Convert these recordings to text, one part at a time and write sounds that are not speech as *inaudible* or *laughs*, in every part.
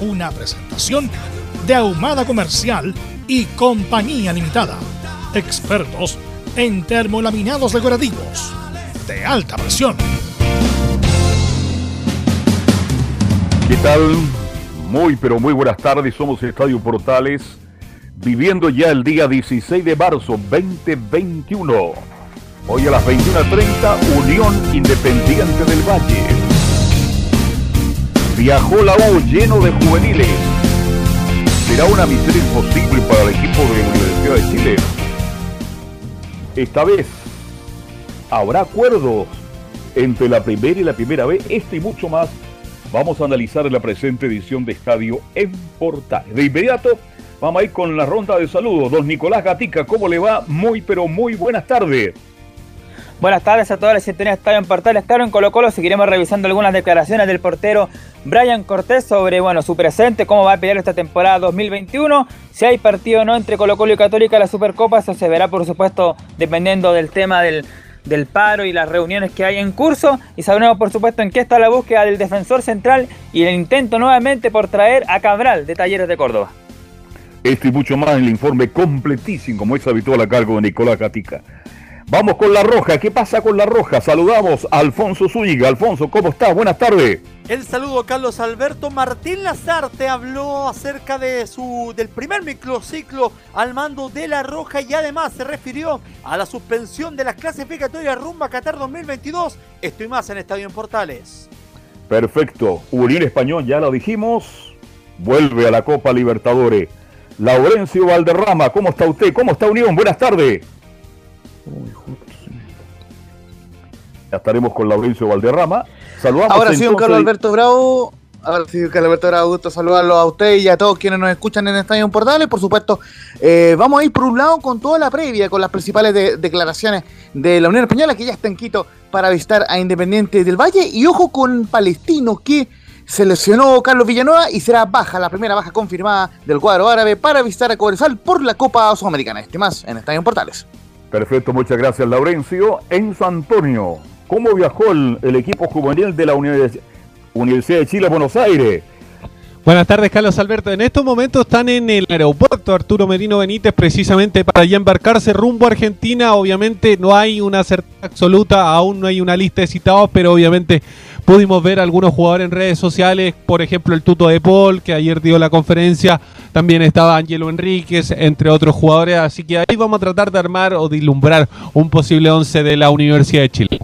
una presentación de Ahumada Comercial y Compañía Limitada. Expertos en termolaminados decorativos de alta presión. ¿Qué tal? Muy, pero muy buenas tardes. Somos Estadio Portales, viviendo ya el día 16 de marzo 2021. Hoy a las 21.30, Unión Independiente del Valle. Viajó la U lleno de juveniles será una misión imposible para el equipo de Universidad de Chile. Esta vez habrá acuerdos entre la primera y la primera vez. Este y mucho más vamos a analizar en la presente edición de Estadio en Portales. De inmediato vamos a ir con la ronda de saludos. Don Nicolás Gatica, ¿cómo le va? Muy, pero muy buenas tardes. Buenas tardes a todas las sintonías de Estadio en Portales. Claro, en Colo Colo seguiremos revisando algunas declaraciones del portero Brian Cortés sobre bueno, su presente, cómo va a pelear esta temporada 2021. Si hay partido o no entre Colo Colo y Católica la Supercopa, eso se verá por supuesto dependiendo del tema del, del paro y las reuniones que hay en curso. Y sabremos por supuesto en qué está la búsqueda del defensor central y el intento nuevamente por traer a Cabral de Talleres de Córdoba. Esto y mucho más en el informe completísimo, como es habitual a cargo de Nicolás Gatica. Vamos con la roja. ¿Qué pasa con la roja? Saludamos a Alfonso Zúñiga. Alfonso, ¿cómo estás? Buenas tardes. El saludo Carlos Alberto Martín Lazarte habló acerca de su del primer microciclo al mando de la Roja y además se refirió a la suspensión de las clasificatorias rumba Qatar 2022. Estoy más en Estadio en Portales. Perfecto. Unión Español, ya lo dijimos, vuelve a la Copa Libertadores. Laurencio Valderrama, ¿cómo está usted? ¿Cómo está Unión? Buenas tardes. Ya estaremos con Laurencio Valderrama. Saludamos Ahora sí, don Carlos Alberto Bravo. Ahora sí, Carlos Alberto Bravo, gusto saludarlo a usted y a todos quienes nos escuchan en Estadio Portales. Por supuesto, eh, vamos a ir por un lado con toda la previa, con las principales declaraciones de la Unión Española, que ya está en Quito para visitar a Independiente del Valle. Y ojo con Palestino, que seleccionó Carlos Villanueva y será baja, la primera baja confirmada del cuadro árabe para visitar a Cobresal por la Copa Sudamericana. Este más en Estadio Portales. Perfecto, muchas gracias Laurencio. En San Antonio, ¿cómo viajó el, equipo juvenil de la Universidad de Chile Buenos Aires? Buenas tardes, Carlos Alberto. En estos momentos están en el aeropuerto Arturo Merino Benítez precisamente para ya embarcarse rumbo a Argentina. Obviamente no hay una certeza absoluta, aún no hay una lista de citados, pero obviamente pudimos ver algunos jugadores en redes sociales, por ejemplo el Tuto de Paul, que ayer dio la conferencia, también estaba Angelo Enríquez, entre otros jugadores, así que ahí vamos a tratar de armar o de ilumbrar un posible once de la Universidad de Chile.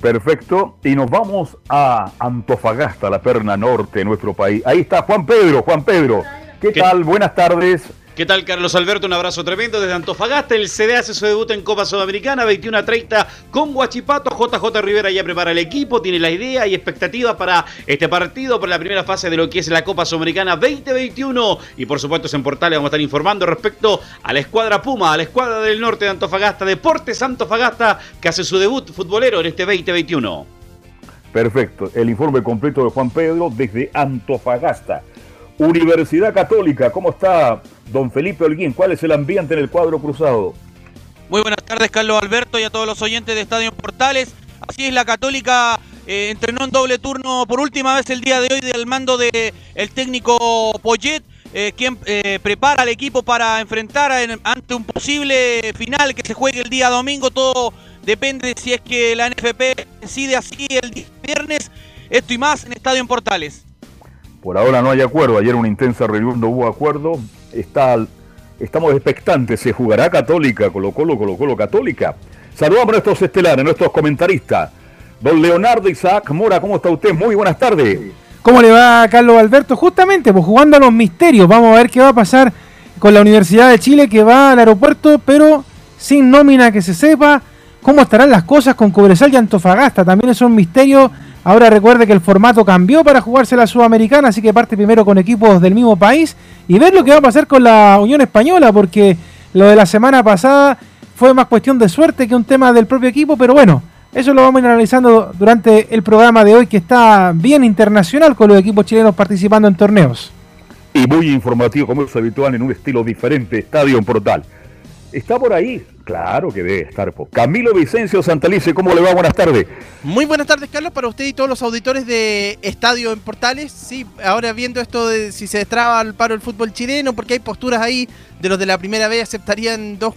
Perfecto, y nos vamos a Antofagasta, la perna norte de nuestro país. Ahí está Juan Pedro, Juan Pedro. ¿Qué, tal? Buenas tardes. ¿Qué tal, Carlos Alberto? Un abrazo tremendo desde Antofagasta. El CD hace su debut en Copa Sudamericana, 21 a 30 con Guachipato. JJ Rivera ya prepara el equipo, tiene la idea y expectativa para este partido, para la primera fase de lo que es la Copa Sudamericana 2021. Y por supuesto, en Portales vamos a estar informando respecto a la escuadra Puma, a la escuadra del norte de Antofagasta, Deportes Antofagasta, que hace su debut futbolero en este 2021. Perfecto. El informe completo de Juan Pedro desde Antofagasta. Universidad Católica, ¿cómo está don Felipe Holguín? ¿Cuál es el ambiente en el cuadro cruzado? Muy buenas tardes, Carlos Alberto, y a todos los oyentes de Estadio Portales. Así es, la Católica eh, entrenó en doble turno por última vez el día de hoy del mando del el técnico Poyet. Eh, quien eh, prepara al equipo para enfrentar ante un posible final que se juegue el día domingo. Todo depende de si es que la NFP decide así el viernes. Esto y más en Estadio en Portales. Por ahora no hay acuerdo. Ayer una intensa reunión no hubo acuerdo. está, estamos expectantes. ¿Se jugará Católica? Colo Colo, Colo Colo Católica. Saludamos a nuestros estelares, nuestros comentaristas. Don Leonardo Isaac Mora, ¿cómo está usted? Muy buenas tardes. ¿Cómo le va Carlos Alberto? Justamente, pues jugando a los misterios. Vamos a ver qué va a pasar con la Universidad de Chile que va al aeropuerto, pero sin nómina que se sepa. ¿Cómo estarán las cosas con Cobresal y Antofagasta? También es un misterio. Ahora recuerde que el formato cambió para jugarse la Sudamericana, así que parte primero con equipos del mismo país y ver lo que va a pasar con la Unión Española, porque lo de la semana pasada fue más cuestión de suerte que un tema del propio equipo, pero bueno, eso lo vamos a ir analizando durante el programa de hoy que está bien internacional con los equipos chilenos participando en torneos. Y muy informativo, como es habitual, en un estilo diferente, Estadio Portal. ¿Está por ahí? Claro que debe estar. Camilo Vicencio Santalice, ¿cómo le va? Buenas tardes. Muy buenas tardes, Carlos, para usted y todos los auditores de Estadio en Portales. Sí, ahora viendo esto de si se destraba el paro del fútbol chileno, porque hay posturas ahí de los de la primera vez aceptarían dos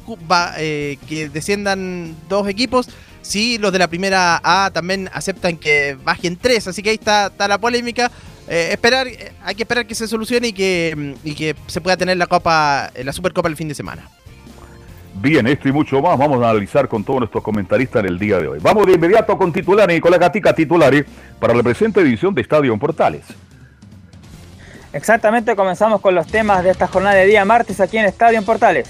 eh, que desciendan dos equipos. Sí, los de la primera A también aceptan que bajen tres, así que ahí está, la polémica. Eh, esperar, eh, hay que esperar que se solucione y que, y que se pueda tener la Copa, la Supercopa el fin de semana. Bien, esto y mucho más vamos a analizar con todos nuestros comentaristas en el día de hoy. Vamos de inmediato con titulares la gatica titulares para la presente edición de Estadio en Portales. Exactamente, comenzamos con los temas de esta jornada de día martes aquí en Estadio en Portales.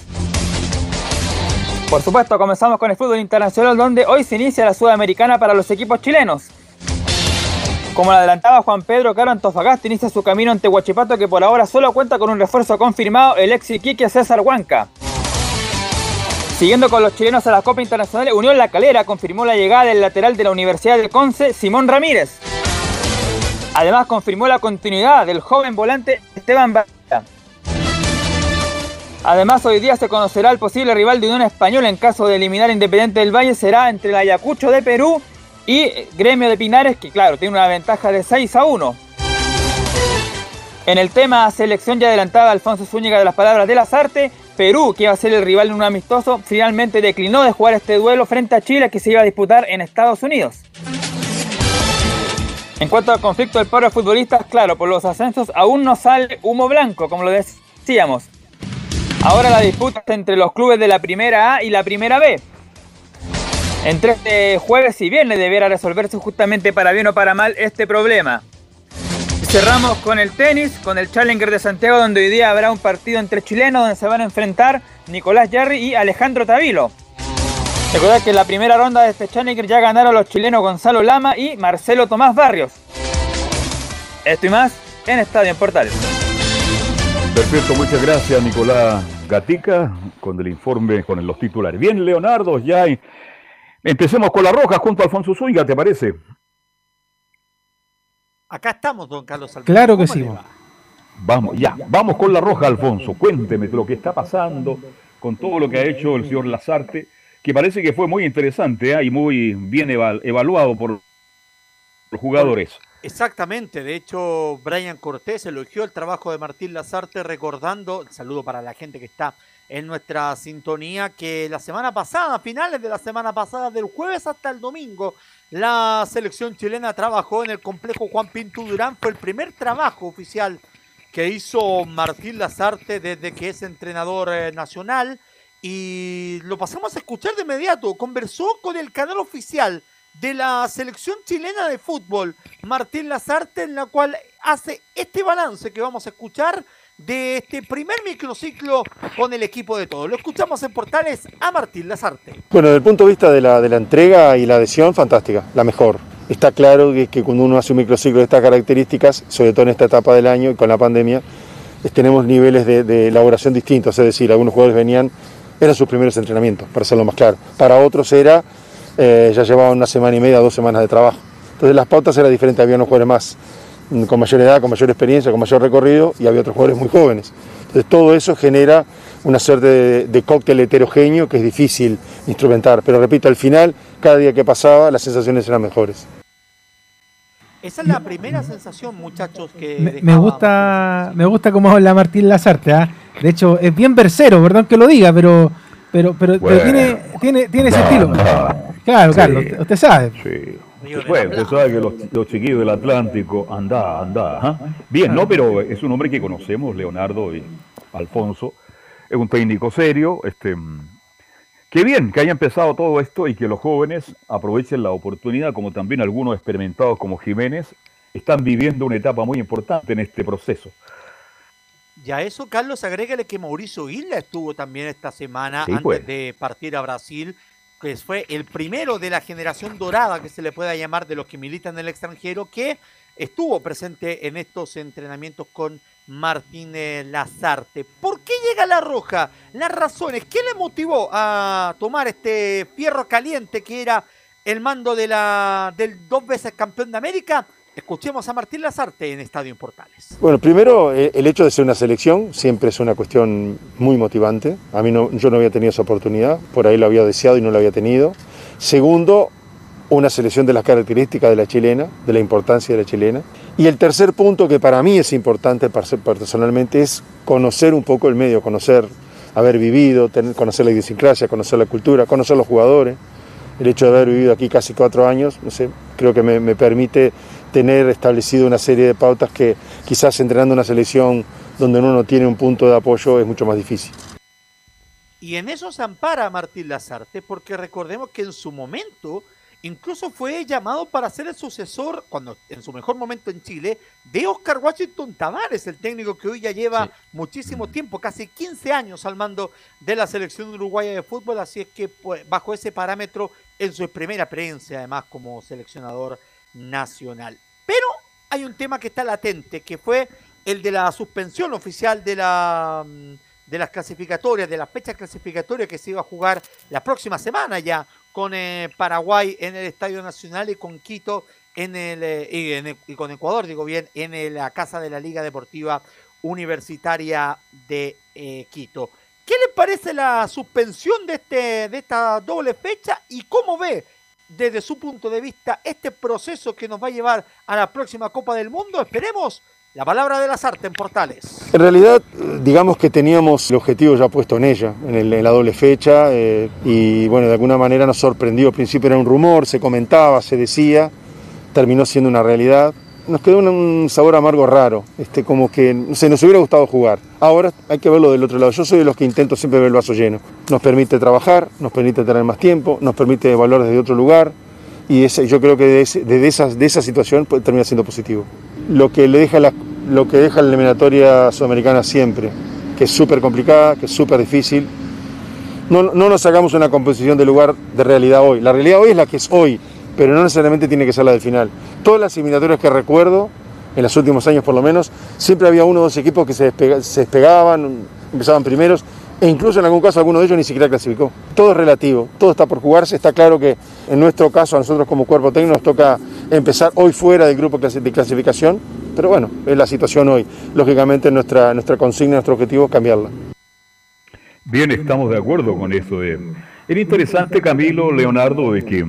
Por supuesto, comenzamos con el fútbol internacional donde hoy se inicia la Sudamericana para los equipos chilenos. Como lo adelantaba Juan Pedro Caro Antofagasta inicia su camino ante Huachipato que por ahora solo cuenta con un refuerzo confirmado, el ex Iquique César Huanca. Siguiendo con los chilenos a la Copa Internacional, Unión La Calera confirmó la llegada del lateral de la Universidad de Conce, Simón Ramírez. Además confirmó la continuidad del joven volante Esteban Barra. Además, hoy día se conocerá el posible rival de Unión Española en caso de eliminar Independiente del Valle. Será entre el Ayacucho de Perú y Gremio de Pinares, que claro, tiene una ventaja de 6 a 1. En el tema selección ya adelantaba Alfonso Zúñiga de las palabras de las artes. Perú, que iba a ser el rival en un amistoso, finalmente declinó de jugar este duelo frente a Chile que se iba a disputar en Estados Unidos. En cuanto al conflicto del paro de futbolistas, claro, por los ascensos aún no sale humo blanco, como lo decíamos. Ahora la disputa entre los clubes de la primera A y la primera B. Entre este jueves y viernes debiera resolverse justamente para bien o para mal este problema. Cerramos con el tenis, con el Challenger de Santiago, donde hoy día habrá un partido entre chilenos donde se van a enfrentar Nicolás Yarri y Alejandro Tavilo. Recordad que en la primera ronda de este Challenger ya ganaron los chilenos Gonzalo Lama y Marcelo Tomás Barrios. Esto y más en Estadio en Portales. Perfecto, muchas gracias Nicolás Gatica con el informe, con los titulares. Bien, Leonardo, ya empecemos con la roja junto a Alfonso Zúñiga, ¿te parece? Acá estamos, don Carlos Alfonso. Claro que sí. Vamos, ya, vamos con la roja, Alfonso. Cuénteme lo que está pasando con todo lo que ha hecho el señor Lazarte, que parece que fue muy interesante ¿eh? y muy bien evaluado por los jugadores. Exactamente, de hecho Brian Cortés elogió el trabajo de Martín Lazarte recordando, saludo para la gente que está en nuestra sintonía, que la semana pasada, finales de la semana pasada, del jueves hasta el domingo, la selección chilena trabajó en el complejo Juan Pinto Durán, fue el primer trabajo oficial que hizo Martín Lazarte desde que es entrenador eh, nacional. Y lo pasamos a escuchar de inmediato, conversó con el canal oficial de la selección chilena de fútbol, Martín Lazarte, en la cual hace este balance que vamos a escuchar de este primer microciclo con el equipo de todos. Lo escuchamos en Portales a Martín Lazarte. Bueno, desde el punto de vista de la, de la entrega y la adhesión, fantástica, la mejor. Está claro que, que cuando uno hace un microciclo de estas características, sobre todo en esta etapa del año y con la pandemia, tenemos niveles de, elaboración distintos, es decir, algunos jugadores venían, eran sus primeros entrenamientos, para hacerlo más claro. Para otros era eh, ya llevaban una semana y media, dos semanas de trabajo. Entonces las pautas eran diferentes, había unos jugadores más con mayor edad, con mayor experiencia, con mayor recorrido y había otros jugadores muy jóvenes. Entonces todo eso genera una suerte de, cóctel heterogéneo que es difícil instrumentar, pero repito, al final, cada día que pasaba, las sensaciones eran mejores. Esa es la primera sensación, muchachos, que... Me, gusta me gusta cómo habla Martín Lazarte, ¿ah? de hecho es bien versero, perdón que lo diga, pero pero, pero, tiene, tiene, tiene ese estilo. Claro, claro, usted, sabe. Sí. Bueno, usted sabe que los, chiquillos del Atlántico, anda, anda. Bien, no, pero es un hombre que conocemos, Leonardo, y Alfonso, es un técnico serio, este, qué bien que haya empezado todo esto y que los jóvenes aprovechen la oportunidad, como también algunos experimentados como Jiménez, están viviendo una etapa muy importante en este proceso. Y a eso, Carlos, agrégale que Mauricio Isla estuvo también esta semana antes pues. de partir a Brasil, que fue el primero de la generación dorada, que se le pueda llamar, de los que militan en el extranjero, que estuvo presente en estos entrenamientos con Martínez Lazarte. ¿Por qué llega la roja? Las razones, ¿qué le motivó a tomar este fierro caliente que era el mando de la, del dos veces campeón de América? Escuchemos a Martín Lazarte en Estadio Portales. Bueno, primero, eh, el hecho de ser una selección siempre es una cuestión muy motivante. A mí no, yo no había tenido esa oportunidad, por ahí lo había deseado y no lo había tenido. Segundo, una selección de las características de la chilena, de la importancia de la chilena. Y el tercer punto que para mí es importante personalmente es conocer un poco el medio, conocer, haber vivido, tener, conocer la idiosincrasia, conocer la cultura, conocer los jugadores. El hecho de haber vivido aquí casi cuatro años, no sé, creo que me, permite tener establecido una serie de pautas que quizás entrenando una selección donde uno no tiene un punto de apoyo es mucho más difícil. Y en eso se ampara Martín Lazarte, porque recordemos que en su momento incluso fue llamado para ser el sucesor, cuando en su mejor momento en Chile, de Oscar Washington Tavares, el técnico que hoy ya lleva muchísimo tiempo, casi 15 años al mando de la selección uruguaya de fútbol, así es que pues, bajo ese parámetro, en su primera experiencia además como seleccionador nacional. Pero hay un tema que está latente, que fue el de la suspensión oficial de la mm, de las clasificatorias, de las fechas clasificatorias que se iba a jugar la próxima semana ya con eh, Paraguay en el Estadio Nacional y con Quito en el, eh, y, con Ecuador, digo bien, en la casa de la Liga Deportiva Universitaria de eh, Quito. ¿Qué le parece la suspensión de, este, de esta doble fecha y cómo ve desde su punto de vista este proceso que nos va a llevar a la próxima Copa del Mundo. Esperemos la palabra de las artes en Portales. En realidad, digamos que teníamos el objetivo ya puesto en ella, en, la doble fecha, eh, y bueno, de alguna manera nos sorprendió. Al principio era un rumor, se comentaba, se decía, terminó siendo una realidad nos quedó un, sabor amargo raro, este, como que se nos hubiera gustado jugar. Ahora hay que verlo del otro lado. Yo soy de los que intento siempre ver el vaso lleno. Nos permite trabajar, nos permite tener más tiempo, nos permite evaluar desde otro lugar y ese, yo creo que desde esa, de esa situación pues, termina siendo positivo. Lo que, le deja la, lo que deja la eliminatoria sudamericana siempre, que es súper complicada, que es súper difícil. No, no nos hagamos una composición de lugar de realidad hoy. La realidad hoy es la que es hoy pero no necesariamente tiene que ser la del final. Todas las eliminatorias que recuerdo, en los últimos años por lo menos, siempre había uno o dos equipos que se, despegaban, empezaban primeros, e incluso en algún caso alguno de ellos ni siquiera clasificó. Todo es relativo, todo está por jugarse, está claro que en nuestro caso, a nosotros como cuerpo técnico nos toca empezar hoy fuera del grupo de clasificación, pero bueno, es la situación hoy. Lógicamente nuestra, nuestra consigna, nuestro objetivo es cambiarla. Bien, estamos de acuerdo con eso. De... Era interesante, Camilo, Leonardo, de que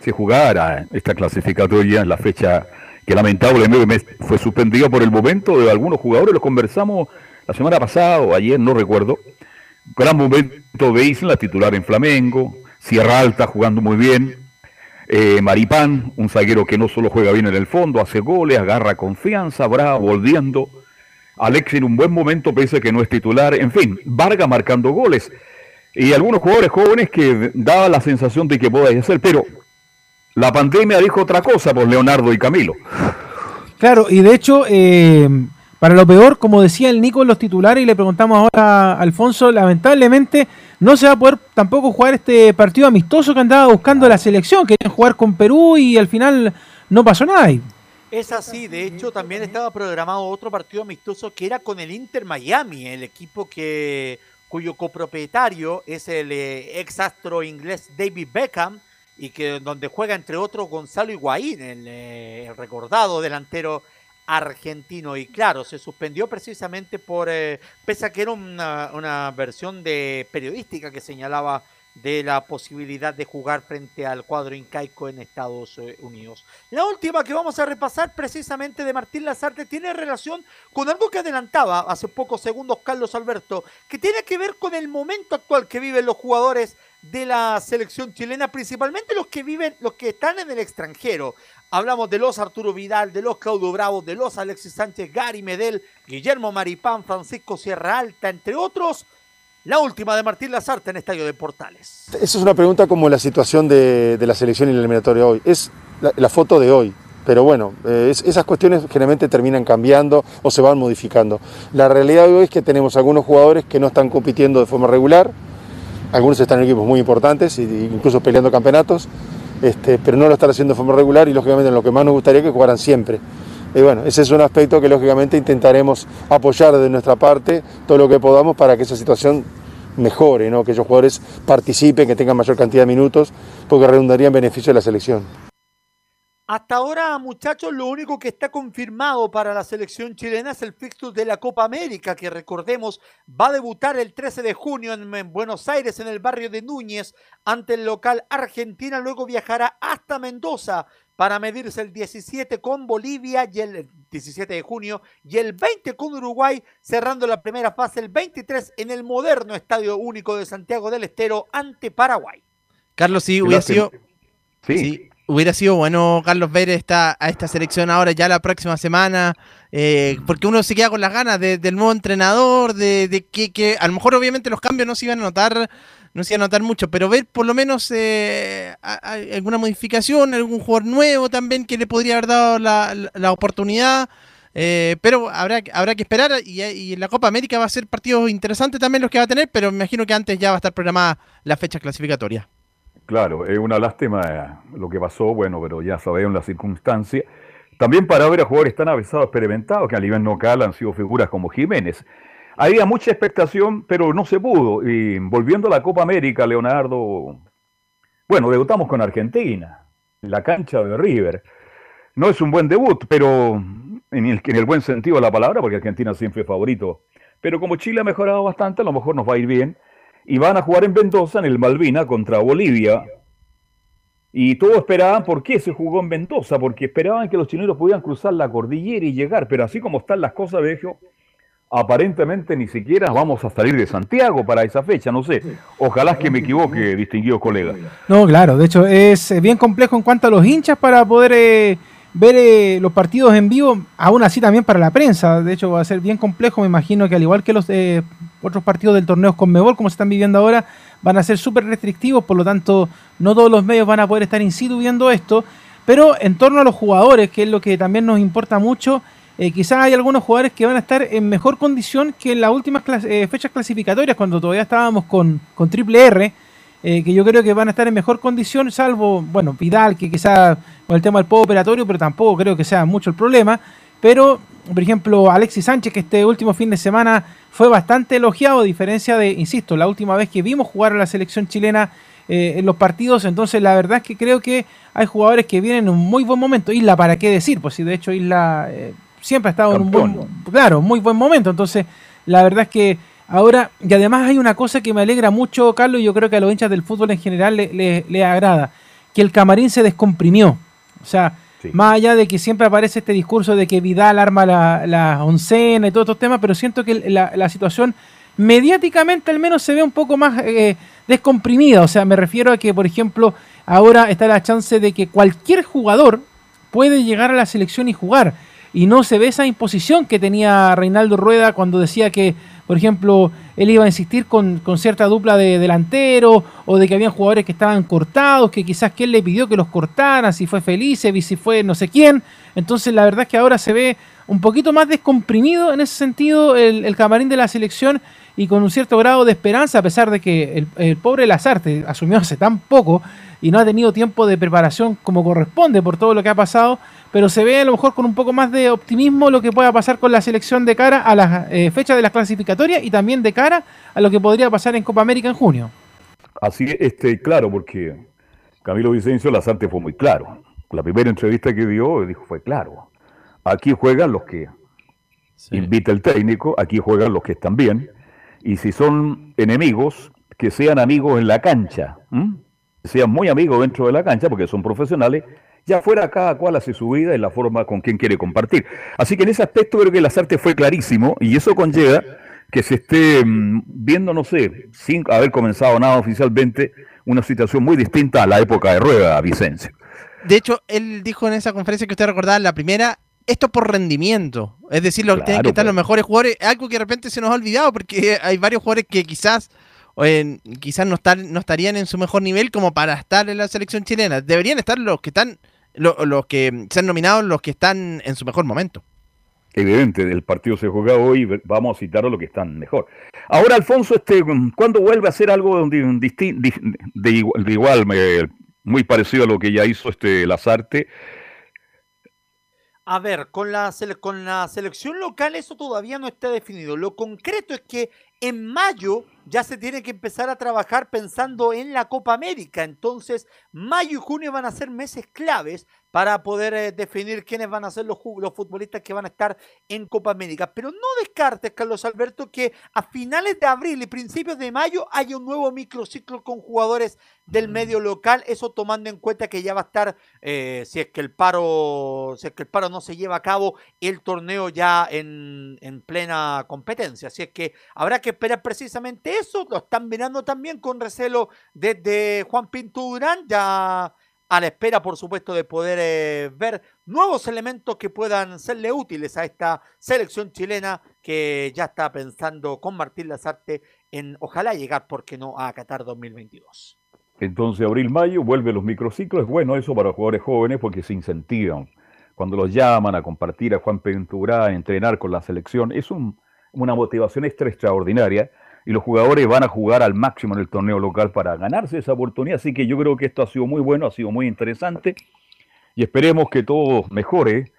se jugara esta clasificatoria en la fecha que lamentablemente fue suspendida por el momento de algunos jugadores. Lo conversamos la semana pasada o ayer, no recuerdo. Gran momento de Isla, titular en Flamengo. Sierra Alta jugando muy bien. Eh, Maripán, un zaguero que no solo juega bien en el fondo, hace goles, agarra confianza, bravo, volviendo. Alex en un buen momento, pese que no es titular. En fin, Vargas marcando goles. Y algunos jugadores jóvenes que daba la sensación de que podía hacer, pero la pandemia dijo otra cosa por Leonardo y Camilo. Claro, y de hecho, eh, para lo peor, como decía el Nico en los titulares, y le preguntamos ahora a Alfonso, lamentablemente no se va a poder tampoco jugar este partido amistoso que andaba buscando la selección. Querían jugar con Perú y al final no pasó nada ahí. Es así, de hecho también estaba programado otro partido amistoso que era con el Inter Miami, el equipo que cuyo copropietario es el eh, ex astro inglés David Beckham, y que donde juega entre otros Gonzalo Higuaín, eh, el, recordado delantero argentino. Y claro, se suspendió precisamente por, eh, pese a que era una, versión de periodística que señalaba de la posibilidad de jugar frente al cuadro incaico en Estados eh, Unidos. La última que vamos a repasar precisamente de Martín Lazarte tiene relación con algo que adelantaba hace pocos segundos Carlos Alberto, que tiene que ver con el momento actual que viven los jugadores de la selección chilena, principalmente los que viven, los que están en el extranjero. Hablamos de los Arturo Vidal, de los Claudio Bravo, de los Alexis Sánchez, Gary Medel, Guillermo Maripán, Francisco Sierra Alta, entre otros. La última de Martín Lazarte en Estadio de Portales. Esa es una pregunta como la situación de, la selección y la eliminatoria hoy. Es la, foto de hoy. Pero bueno, eh, esas cuestiones generalmente terminan cambiando o se van modificando. La realidad de hoy es que tenemos algunos jugadores que no están compitiendo de forma regular, algunos están en equipos muy importantes, incluso peleando campeonatos, este, pero no lo están haciendo de forma regular y lógicamente lo que más nos gustaría es que jugaran siempre. Y bueno, ese es un aspecto que lógicamente intentaremos apoyar de nuestra parte todo lo que podamos para que esa situación mejore, ¿no? que esos jugadores participen, que tengan mayor cantidad de minutos, porque redundaría en beneficio de la selección. Hasta ahora, muchachos, lo único que está confirmado para la selección chilena es el fixture de la Copa América, que recordemos va a debutar el 13 de junio en Buenos Aires, en el barrio de Núñez, ante el local Argentina. Luego viajará hasta Mendoza para medirse el 17 con Bolivia y el 17 de junio y el 20 con Uruguay, cerrando la primera fase el 23 en el moderno Estadio Único de Santiago del Estero ante Paraguay. Carlos, sí, hubiera sido... sí hubiera sido bueno, Carlos, ver esta, a esta selección ahora ya la próxima semana, eh, porque uno se queda con las ganas del nuevo entrenador, de, que, a lo mejor obviamente los cambios no se iban a notar, no se iban a notar mucho, pero ver por lo menos eh, alguna modificación, algún jugador nuevo también que le podría haber dado la, oportunidad. Eh, pero habrá, habrá que esperar y, y, la Copa América va a ser partidos interesantes también los que va a tener, pero me imagino que antes ya va a estar programada la fecha clasificatoria. Claro, es una lástima lo que pasó, bueno, pero ya sabemos la circunstancia. También para ver a jugadores tan avesados, experimentados, que a nivel local han sido figuras como Jiménez. Había mucha expectación, pero no se pudo. Y volviendo a la Copa América, Leonardo, bueno, debutamos con Argentina, en la cancha de River. No es un buen debut, pero en el, en el buen sentido de la palabra, porque Argentina siempre es favorito. Pero como Chile ha mejorado bastante, a lo mejor nos va a ir bien y van a jugar en Mendoza, en el Malvina, contra Bolivia. Y todos esperaban, ¿por qué se jugó en Mendoza? Porque esperaban que los chilenos pudieran cruzar la cordillera y llegar, pero así como están las cosas, Vegio, aparentemente ni siquiera vamos a salir de Santiago para esa fecha, no sé. Ojalá que me equivoque, distinguido colega. No, claro, de hecho es bien complejo en cuanto a los hinchas para poder eh, ver eh, los partidos en vivo, aún así también para la prensa. De hecho, va a ser bien complejo. Me imagino que al igual que los eh, otros partidos del torneo con Mebol, como se están viviendo ahora, van a ser súper restrictivos. Por lo tanto, no todos los medios van a poder estar in situ viendo esto. Pero en torno a los jugadores, que es lo que también nos importa mucho, eh, quizás hay algunos jugadores que van a estar en mejor condición que en las últimas fechas clasificatorias, cuando todavía estábamos con, con Triple R eh, que yo creo que van a estar en mejor condición, salvo, bueno, Vidal, que quizá con el tema del poco operatorio, pero tampoco creo que sea mucho el problema. Pero, por ejemplo, Alexis Sánchez, que este último fin de semana fue bastante elogiado, a diferencia de, insisto, la última vez que vimos jugar a la selección chilena eh, en los partidos. Entonces, la verdad es que creo que hay jugadores que vienen en un muy buen momento. Isla, ¿para qué decir? Pues si de hecho Isla eh, siempre ha estado en un buen, claro, muy buen momento. Entonces, la verdad es que Ahora, y además hay una cosa que me alegra mucho, Carlos, y yo creo que a los hinchas del fútbol en general le, agrada, que el camarín se descomprimió. O sea, más allá de que siempre aparece este discurso de que Vidal arma la, la oncena y todos estos temas, pero siento que la, situación mediáticamente al menos se ve un poco más eh, descomprimida. O sea, me refiero a que, por ejemplo, ahora está la chance de que cualquier jugador puede llegar a la selección y jugar. Y no se ve esa imposición que tenía Reinaldo Rueda cuando decía que por ejemplo, él iba a insistir con, cierta dupla de delantero o de que había jugadores que estaban cortados, que quizás que él le pidió que los cortaran, si fue Felice, si fue no sé quién. Entonces la verdad es que ahora se ve un poquito más descomprimido en ese sentido el, camarín de la selección y con un cierto grado de esperanza, a pesar de que el, el pobre Lazarte asumió hace tan poco y no ha tenido tiempo de preparación como corresponde por todo lo que ha pasado, pero se ve a lo mejor con un poco más de optimismo lo que pueda pasar con la selección de cara a las eh, fechas de las clasificatorias y también de cara a lo que podría pasar en Copa América en junio. Así, este, claro, porque Camilo Vicencio Lazarte fue muy claro. La primera entrevista que dio dijo fue claro. Aquí juegan los que invita el técnico, aquí juegan los que están bien, y si son enemigos, que sean amigos en la cancha, sean muy amigos dentro de la cancha, porque son profesionales, ya fuera cada cual hace su vida en la forma con quien quiere compartir. Así que en ese aspecto creo que el Lazarte fue clarísimo y eso conlleva que se esté mm, viendo, no sé, sin haber comenzado nada oficialmente, una situación muy distinta a la época de Rueda, Vicencio. De hecho, él dijo en esa conferencia que usted recordaba, la primera, esto por rendimiento. Es decir, lo, tienen que estar los mejores jugadores. Algo que de repente se nos ha olvidado porque *laughs* hay varios jugadores que quizás quizás no, no estarían en su mejor nivel como para estar en la selección chilena. Deberían estar los que están, los que se han nominado, los que están en su mejor momento. Evidente, el partido se juega hoy, vamos a citar a los que están mejor. Ahora, Alfonso, este, ¿cuándo vuelve a hacer algo de, de, igual, muy parecido a lo que ya hizo este Lazarte? A ver, con la, con la selección local eso todavía no está definido. Lo concreto es que en mayo ya se tiene que empezar a trabajar pensando en la Copa América. Entonces, mayo y junio van a ser meses claves para poder eh, definir quiénes van a ser los, los, futbolistas que van a estar en Copa América. Pero no descartes, Carlos Alberto, que a finales de abril y principios de mayo haya un nuevo microciclo con jugadores del mm. medio local. Eso tomando en cuenta que ya va a estar, eh, si es que el paro, si es que el paro no se lleva a cabo, el torneo ya en, en plena competencia. Así es que habrá que esperar precisamente eso. Lo están mirando también con recelo desde Juan Pinto Durán. Ya a la espera, por supuesto, de poder eh, ver nuevos elementos que puedan serle útiles a esta selección chilena que ya está pensando con Martín Lazarte en ojalá llegar, ¿por qué no?, a Qatar 2022. Entonces, abril-mayo, vuelve los microciclos. Es bueno eso para jugadores jóvenes porque se incentivan. Cuando los llaman a compartir a Juan Pintura, a entrenar con la selección, es una motivación extra extraordinaria y los jugadores van a jugar al máximo en el torneo local para ganarse esa oportunidad. Así que yo creo que esto ha sido muy bueno, ha sido muy interesante y esperemos que todo mejore,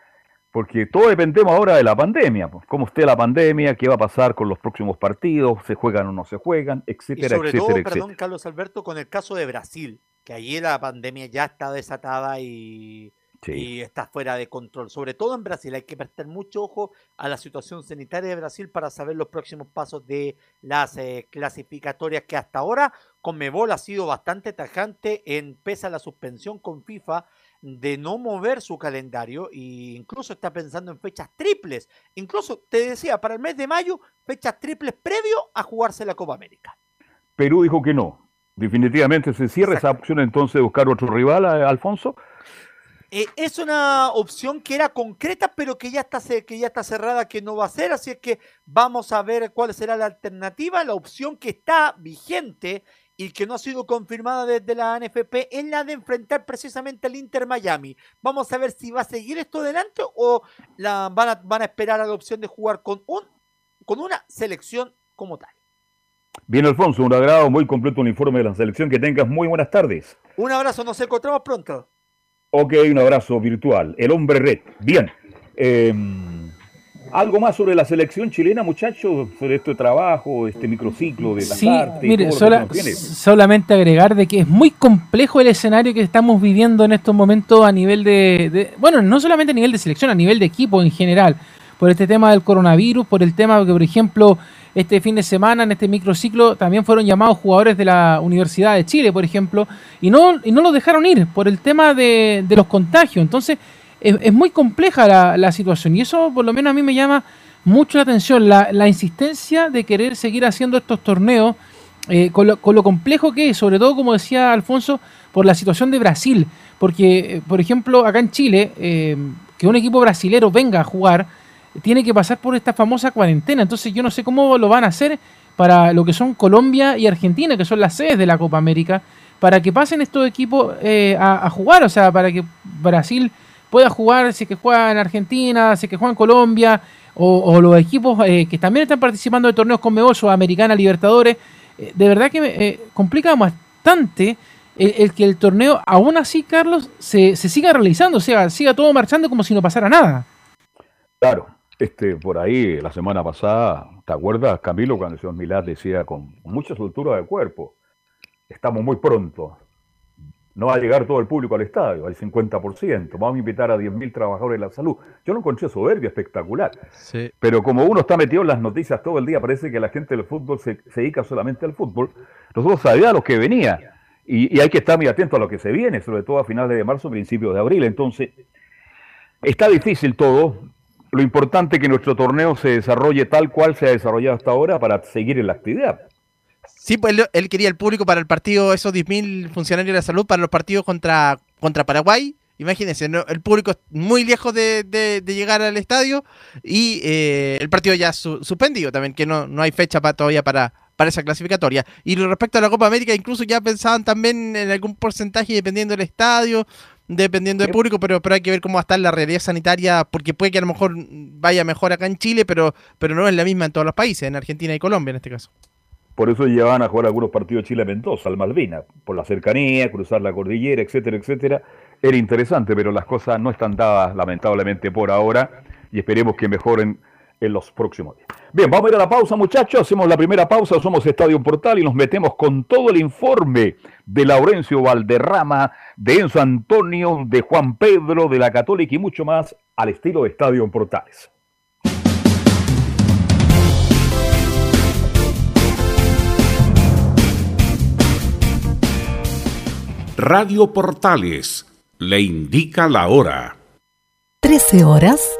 porque todo dependemos ahora de la pandemia. Pues, ¿Cómo esté la pandemia? ¿Qué va a pasar con los próximos partidos? ¿Se juegan o no se juegan? Etcétera, y sobre todo, perdón, Carlos Alberto, con el caso de Brasil, que allí la pandemia ya está desatada y y está fuera de control. Sobre todo en Brasil, hay que prestar mucho ojo a la situación sanitaria de Brasil para saber los próximos pasos de las eh, clasificatorias que hasta ahora Conmebol ha sido bastante tajante en pese a la suspensión con FIFA de no mover su calendario e incluso está pensando en fechas triples. Incluso te decía, para el mes de mayo, fechas triples previo a jugarse la Copa América. Perú dijo que no. Definitivamente se cierra esa opción entonces de buscar otro rival, eh, Alfonso. Eh, es una opción que era concreta, pero que ya, está, que ya está cerrada, que no va a ser. Así es que vamos a ver cuál será la alternativa. La opción que está vigente y que no ha sido confirmada desde la NFP es la de enfrentar precisamente al Inter Miami. Vamos a ver si va a seguir esto adelante o la, van, a, van a esperar a la opción de jugar con, un, con una selección como tal. Bien, Alfonso, un agrado muy completo un informe de la selección. Que tengas muy buenas tardes. Un abrazo, nos encontramos pronto. Ok, un abrazo virtual. El hombre red. Bien. Em, algo más sobre la selección chilena, muchachos, sobre este trabajo, este microciclo de la sí, Mire, solamente agregar de que es muy complejo el escenario que estamos viviendo en estos momentos a nivel de, bueno, no solamente a nivel de selección, a nivel de equipo en general, por este tema del coronavirus, por el tema que, por ejemplo, este fin de semana, en este microciclo, también fueron llamados jugadores de la Universidad de Chile, por ejemplo, y no, y no los dejaron ir por el tema de, los contagios. Entonces, es, muy compleja la, situación y eso por lo menos a mí me llama mucho la atención, la, insistencia de querer seguir haciendo estos torneos eh, con, lo, complejo que es, sobre todo, como decía Alfonso, por la situación de Brasil. Porque, eh, por ejemplo, acá en Chile, eh, que un equipo brasilero venga a jugar, tiene que pasar por esta famosa cuarentena. Entonces yo no sé cómo lo van a hacer para lo que son Colombia y Argentina, que son las sedes de la Copa América, para que pasen estos equipos eh, a, jugar, o sea, para que Brasil pueda jugar, si que juega en Argentina, si que juega en Colombia, o, los equipos eh, que también están participando de torneos con Meoso, Americana, Libertadores, eh, de verdad que me complica bastante el, que el torneo, aún así, Carlos, se, se siga realizando, o sea, siga todo marchando como si no pasara nada. Claro, este, por ahí, la semana pasada, ¿te acuerdas, Camilo, cuando el señor Milad decía con mucha soltura de cuerpo, estamos muy pronto, no va a llegar todo el público al estadio, al 50%. Vamos a invitar a 10.000 trabajadores de la salud. Yo lo encontré soberbio, espectacular. Pero como uno está metido en las noticias todo el día, parece que la gente del fútbol se, dedica solamente al fútbol. Nosotros sabíamos lo que venía. Y, hay que estar muy atento a lo que se viene, sobre todo a finales de marzo, principios de abril. Entonces, está difícil todo. Lo importante es que nuestro torneo se desarrolle tal cual se ha desarrollado hasta ahora para seguir en la actividad. Sí, pues él, quería el público para el partido, esos 10.000 funcionarios de la salud, para los partidos contra, contra Paraguay. Imagínense, el público muy lejos de, llegar al estadio y eh, el partido ya suspendido también, que no, no hay fecha todavía para, para esa clasificatoria. Y respecto a la Copa América, incluso ya pensaban también en algún porcentaje dependiendo del estadio, dependiendo del público, pero, pero hay que ver cómo va a estar la realidad sanitaria, porque puede que a lo mejor vaya mejor acá en Chile, pero, pero no es la misma en todos los países, en Argentina y Colombia en este caso. Por eso llevaban a jugar algunos partidos Chile-Mendoza, al Malvina, por la cercanía, cruzar la cordillera, etcétera, etcétera. Era interesante, pero las cosas no están dadas lamentablemente por ahora y esperemos que mejoren en los próximos días. Bien, vamos a ir a la pausa, muchachos. Hacemos la primera pausa. Somos Estadio Portal y nos metemos con todo el informe de Laurencio Valderrama, de Enzo Antonio, de Juan Pedro, de la Católica y mucho más al estilo de Estadio Portales. Radio Portales le indica la hora. 13 horas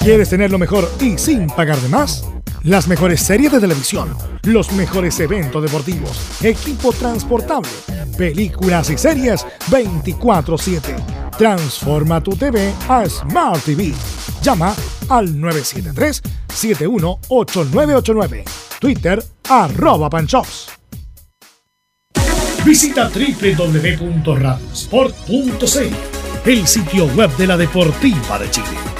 ¿Quieres tener lo mejor y sin pagar de más? Las mejores series de televisión, los mejores eventos deportivos, equipo transportable, películas y series 24/7. Transforma tu TV a Smart TV. Llama al 973-718989. Twitter arroba panchops. Visita www.radiosport.cl, el sitio web de la Deportiva de Chile.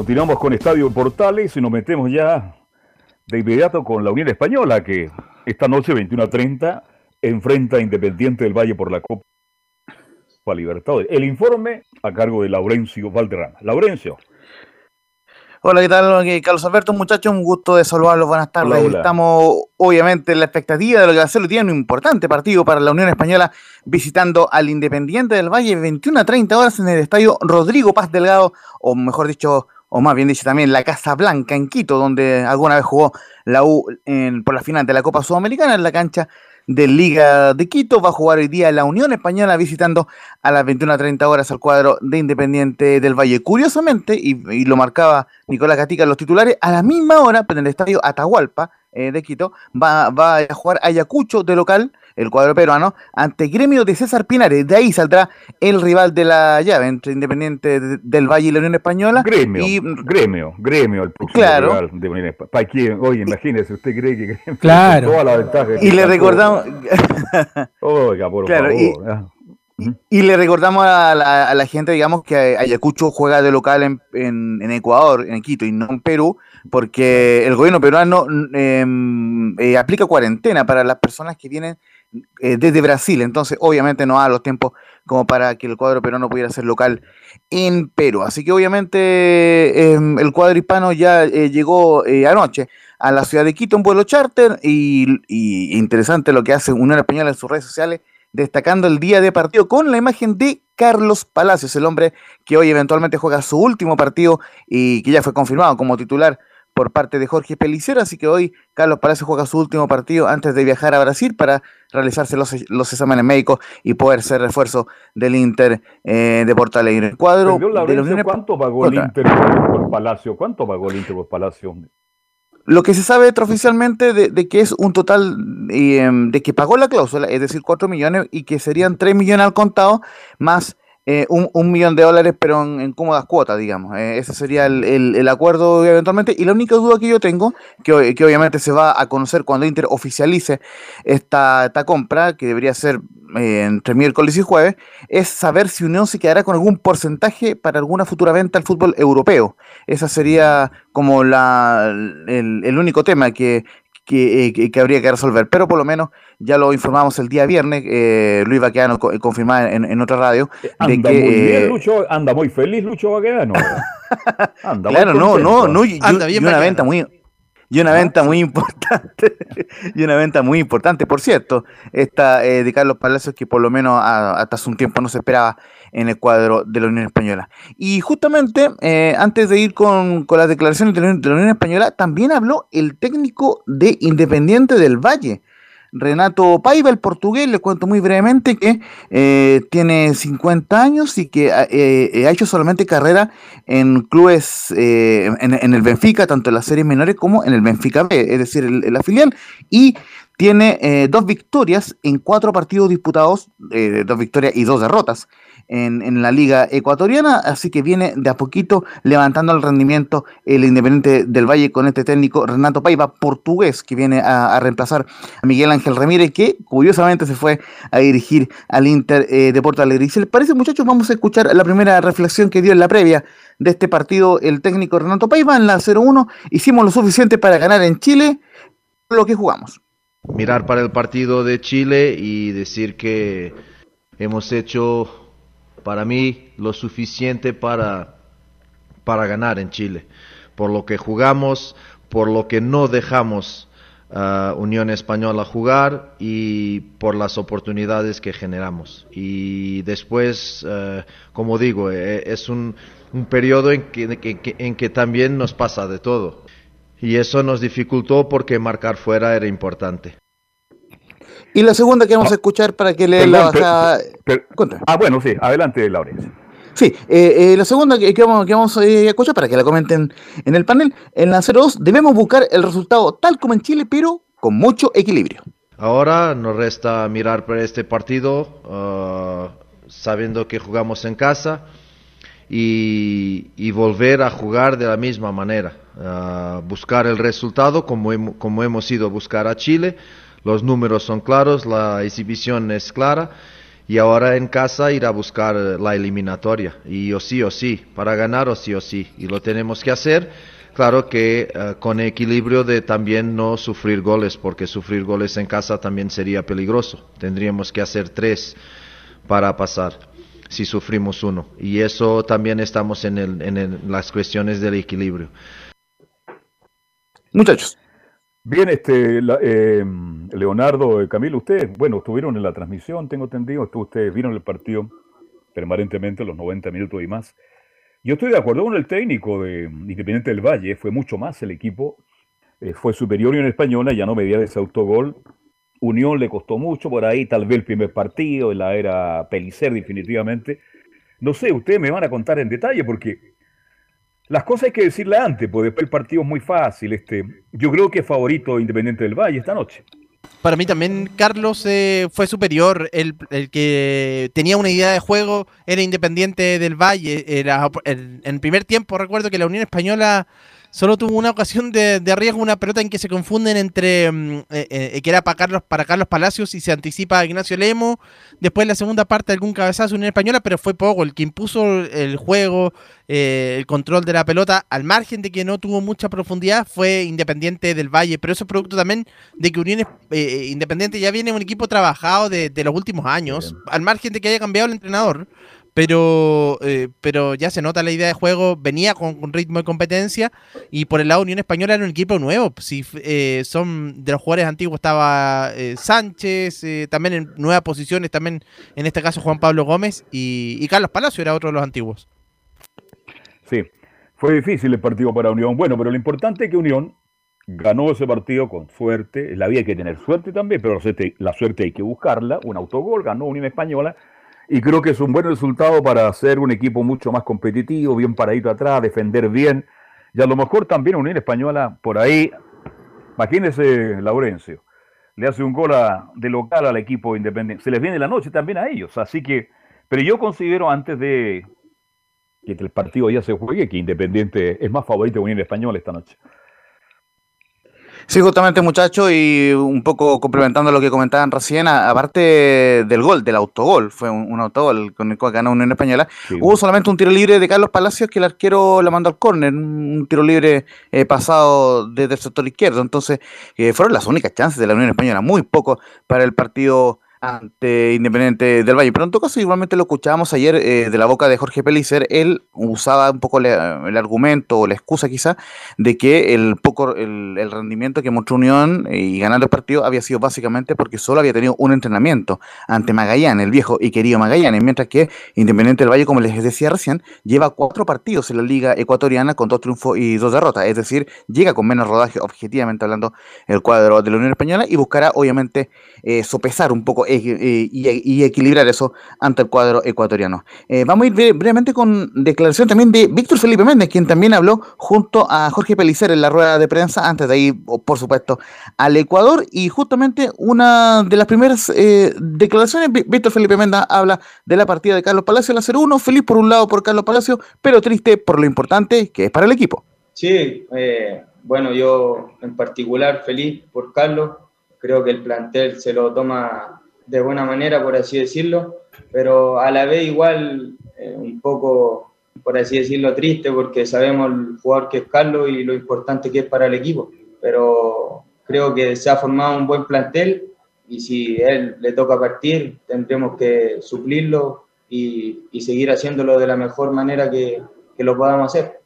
Continuamos con Estadio Portales y nos metemos ya de inmediato con la Unión Española, que esta noche, 21 a 30, enfrenta a Independiente del Valle por la Copa Libertadores. El informe a cargo de Laurencio Valderrama. Laurencio. Hola, ¿qué tal? Carlos Alberto, muchachos, un gusto de saludarlos, buenas tardes. Estamos obviamente en la expectativa de lo que va a ser el día, un importante partido para la Unión Española, visitando al Independiente del Valle, 21 a 30 horas en el estadio Rodrigo Paz Delgado, o mejor dicho, o más bien dicho también la Casa Blanca en Quito, donde alguna vez jugó la U en, por la final de la Copa Sudamericana en la cancha de Liga de Quito. Va a jugar hoy día la Unión Española visitando a las 21.30 horas al cuadro de Independiente del Valle. Curiosamente, y, y lo marcaba Nicolás Gatica en los titulares, a la misma hora, pero en el estadio Atahualpa eh, de Quito, va, va a jugar Ayacucho de local el cuadro peruano, ante Gremio de César Pinares. De ahí saldrá el rival de la llave entre Independiente de- del Valle y la Unión Española. Gremio, Y, gremio, gremio, el próximo Claro. rival de Unión Espa- ¿Para quién? Oye, imagínese, ¿usted cree que Gremio *laughs* Claro. toda la ventaja y le recordamos, Oiga, por Claro, y- favor. ah. Y le recordamos a la, a la gente, digamos, que Ayacucho juega de local en, en- en Ecuador, en Quito, y no en Perú, porque el gobierno peruano mm, em, eh, aplica cuarentena para las personas que vienen eh, desde Brasil. Entonces, obviamente, no da los tiempos como para que el cuadro peruano pudiera ser local en Perú. Así que, obviamente, em, el cuadro hispano ya eh, llegó eh, anoche a la ciudad de Quito en vuelo charter y, interesante lo que hace Unión Española en sus redes sociales destacando el día de partido con la imagen de Carlos Palacios, el hombre que hoy eventualmente juega su último partido y que ya fue confirmado como titular por parte de Jorge Pelicero, así que hoy Carlos Palacios juega su último partido antes de viajar a Brasil para realizarse los, los exámenes médicos y poder ser refuerzo del Inter eh, de Porto Alegre. El cuadro de ¿cuánto pagó el. Inter por, Palacio? ¿Cuánto pagó el Inter por Palacio? Lo que se sabe extraoficialmente de, de que es un total eh, de que pagó la cláusula, es decir, 4 millones y que serían 3 millones al contado más eh, un, un millón de dólares, pero en, en cómodas cuotas, digamos. Eh, ese sería el, el- acuerdo eventualmente. Y la única duda que yo tengo, que, que obviamente se va a conocer cuando Inter oficialice esta, esta compra, que debería ser eh, entre miércoles y jueves, es saber si Unión se quedará con algún porcentaje para alguna futura venta al fútbol europeo. Esa sería como la, el, el único tema que, que, eh, que- que habría que resolver. Pero por lo menos ya lo informamos el día viernes, eh, Luis Baqueano co- confirmaba en, en otra radio, de Anda que... muy bien, eh, Lucho, anda muy feliz Lucho Baquedano. *laughs* Anda muy Claro, no, no, no, y- y una venta muy y una venta muy importante *laughs* y una venta muy importante, por cierto, esta eh, de Carlos Palacios que por lo menos a- hasta hace un tiempo no se esperaba en el cuadro de la Unión Española. Y justamente eh, antes de ir con, con las declaraciones de la, Unión, de la Unión Española, también habló el técnico de Independiente del Valle. Renato Paiva, el portugués, le cuento muy brevemente que eh, tiene 50 años y que ha- eh, eh, ha hecho solamente carrera en clubes, en, el Benfica, tanto en las series menores como en el Benfica B, es decir, el, la filial, y tiene dos victorias en cuatro partidos disputados, dos victorias y dos derrotas en, la liga ecuatoriana, así que viene de a poquito levantando el rendimiento el Independiente del Valle con este técnico Renato Paiva, portugués, que viene a, a reemplazar a Miguel Ángel Ramírez, que curiosamente se fue a dirigir al Inter eh, de Porto Alegre. Y si les parece, muchachos, vamos a escuchar la primera reflexión que dio en la previa de este partido el técnico Renato Paiva en la 0-1. Hicimos lo suficiente para ganar en Chile lo que jugamos. mirar para el partido de Chile y decir que hemos hecho para mí lo suficiente para, para ganar en Chile. Por lo que jugamos, por lo que no dejamos a Unión Española jugar y por las oportunidades que generamos. Y después, eh, como digo, eh, es un, un periodo en que- en que también nos pasa de todo. Y eso nos dificultó porque marcar fuera era importante. Y la segunda que vamos a escuchar para que le la Perdón, per- bajada. per- ah, bueno, sí, adelante, Laurencio. Sí, eh, eh, la segunda que, que vamos, que vamos eh, a escuchar para que la comenten en el panel. En la 02 debemos buscar el resultado tal como en Chile, pero con mucho equilibrio. Ahora nos resta mirar para este partido, ah, sabiendo que jugamos en casa y, y volver a jugar de la misma manera. Ah, buscar el resultado como, hem- como hemos ido a buscar a Chile. Los números son claros, la exhibición es clara. Y ahora en casa ir a buscar la eliminatoria. Y o sí o sí, para ganar o sí o sí. Y lo tenemos que hacer. Claro que eh, con equilibrio de también no sufrir goles, porque sufrir goles en casa también sería peligroso. Tendríamos que hacer tres para pasar si sufrimos uno. Y eso también estamos en, las cuestiones del equilibrio. Muchachos. Bien, este, eh, Leonardo, eh, Camilo, ustedes, bueno, estuvieron en la transmisión, tengo entendido, ustedes vieron el partido permanentemente, los 90 minutos y más. Yo estoy de acuerdo con el técnico de Independiente del Valle, fue mucho más el equipo, eh, fue superior Unión Española, ya no medía ese autogol. Unión le costó mucho por ahí, tal vez el primer partido, en la era Pelicer definitivamente. No sé, ustedes me van a contar en detalle porque las cosas hay que decirle antes, porque después el partido es muy fácil. Este, yo creo que es favorito Independiente del Valle esta noche. Para mí también Carlos eh, fue superior. El, el, que tenía una idea de juego era Independiente del Valle. Era, en el primer tiempo recuerdo que la Unión Española solo tuvo una ocasión de, de, riesgo, una pelota en que se confunden entre mm, eh, eh, que era para Carlos, para Carlos Palacios y se anticipa a Ignacio Lemo. Después la segunda parte algún cabezazo en española, pero fue poco. El que impuso el juego, eh, el control de la pelota, al margen de que no tuvo mucha profundidad, fue Independiente del Valle. Pero eso es producto también de que Unión eh, Independiente ya viene un equipo trabajado de, de los últimos años, al margen de que haya cambiado el entrenador pero, eh, pero ya se nota la idea de juego, venía con, con, ritmo de competencia y por el lado Unión Española era un equipo nuevo. Si eh, son de los jugadores antiguos estaba eh, Sánchez, eh, también en nuevas posiciones, también en este caso Juan Pablo Gómez y, y, Carlos Palacio era otro de los antiguos. Sí, fue difícil el partido para Unión. Bueno, pero lo importante es que Unión ganó ese partido con suerte. La hay que tener suerte también, pero la suerte hay que buscarla. Un autogol, ganó Unión Española y creo que es un buen resultado para hacer un equipo mucho más competitivo, bien paradito atrás, defender bien. Y a lo mejor también Unión Española por ahí, imagínese Laurencio, le hace un gol a, de local al equipo independiente. Se les viene la noche también a ellos. Así que, pero yo considero antes de que el partido ya se juegue que Independiente es más favorito de Unión Española esta noche. Sí, justamente muchachos, y un poco complementando lo que comentaban recién, aparte del gol, del autogol, fue un, un autogol con el cual ganó Unión Española, sí. hubo solamente un tiro libre de Carlos Palacios que el arquero le mandó al córner, un tiro libre eh, pasado desde el sector izquierdo, entonces eh, fueron las únicas chances de la Unión Española, muy poco para el partido ante Independiente del Valle. Pero en todo caso, igualmente lo escuchábamos ayer eh, de la boca de Jorge Pellicer, él usaba un poco el argumento o la excusa quizá de que el poco el, el rendimiento que mostró Unión eh, y ganando el partido había sido básicamente porque solo había tenido un entrenamiento ante Magallanes, el viejo y querido Magallanes, mientras que Independiente del Valle, como les decía recién, lleva cuatro partidos en la liga ecuatoriana con dos triunfos y dos derrotas, es decir, llega con menos rodaje, objetivamente hablando, el cuadro de la Unión Española y buscará obviamente eh, sopesar un poco y, y, equilibrar eso ante el cuadro ecuatoriano. Eh, vamos a ir brevemente con declaración también de Víctor Felipe Méndez, quien también habló junto a Jorge Pelicer en la rueda de prensa, antes de ir, por supuesto, al Ecuador. Y justamente una de las primeras eh, declaraciones, Víctor Felipe Méndez habla de la partida de Carlos Palacio, la 0-1, feliz por un lado por Carlos Palacio, pero triste por lo importante que es para el equipo. Sí, eh, bueno, yo en particular feliz por Carlos, creo que el plantel se lo toma de buena manera, por así decirlo, pero a la vez igual eh, un poco, por así decirlo, triste porque sabemos el jugador que es Carlos y lo importante que es para el equipo, pero creo que se ha formado un buen plantel y si él le toca partir, tendremos que suplirlo y, y seguir haciéndolo de la mejor manera que, que lo podamos hacer.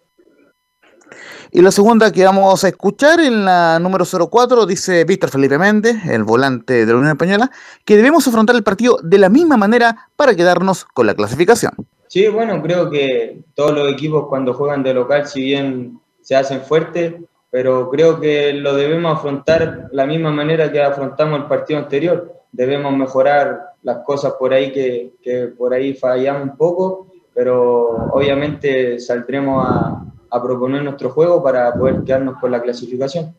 Y la segunda que vamos a escuchar en la número 04 dice Víctor Felipe Méndez, el volante de la Unión Española, que debemos afrontar el partido de la misma manera para quedarnos con la clasificación. Sí, bueno, creo que todos los equipos cuando juegan de local, si bien se hacen fuertes, pero creo que lo debemos afrontar la misma manera que afrontamos el partido anterior. Debemos mejorar las cosas por ahí que, que por ahí fallamos un poco, pero obviamente saldremos a, a proponer nuestro juego para poder quedarnos con la clasificación.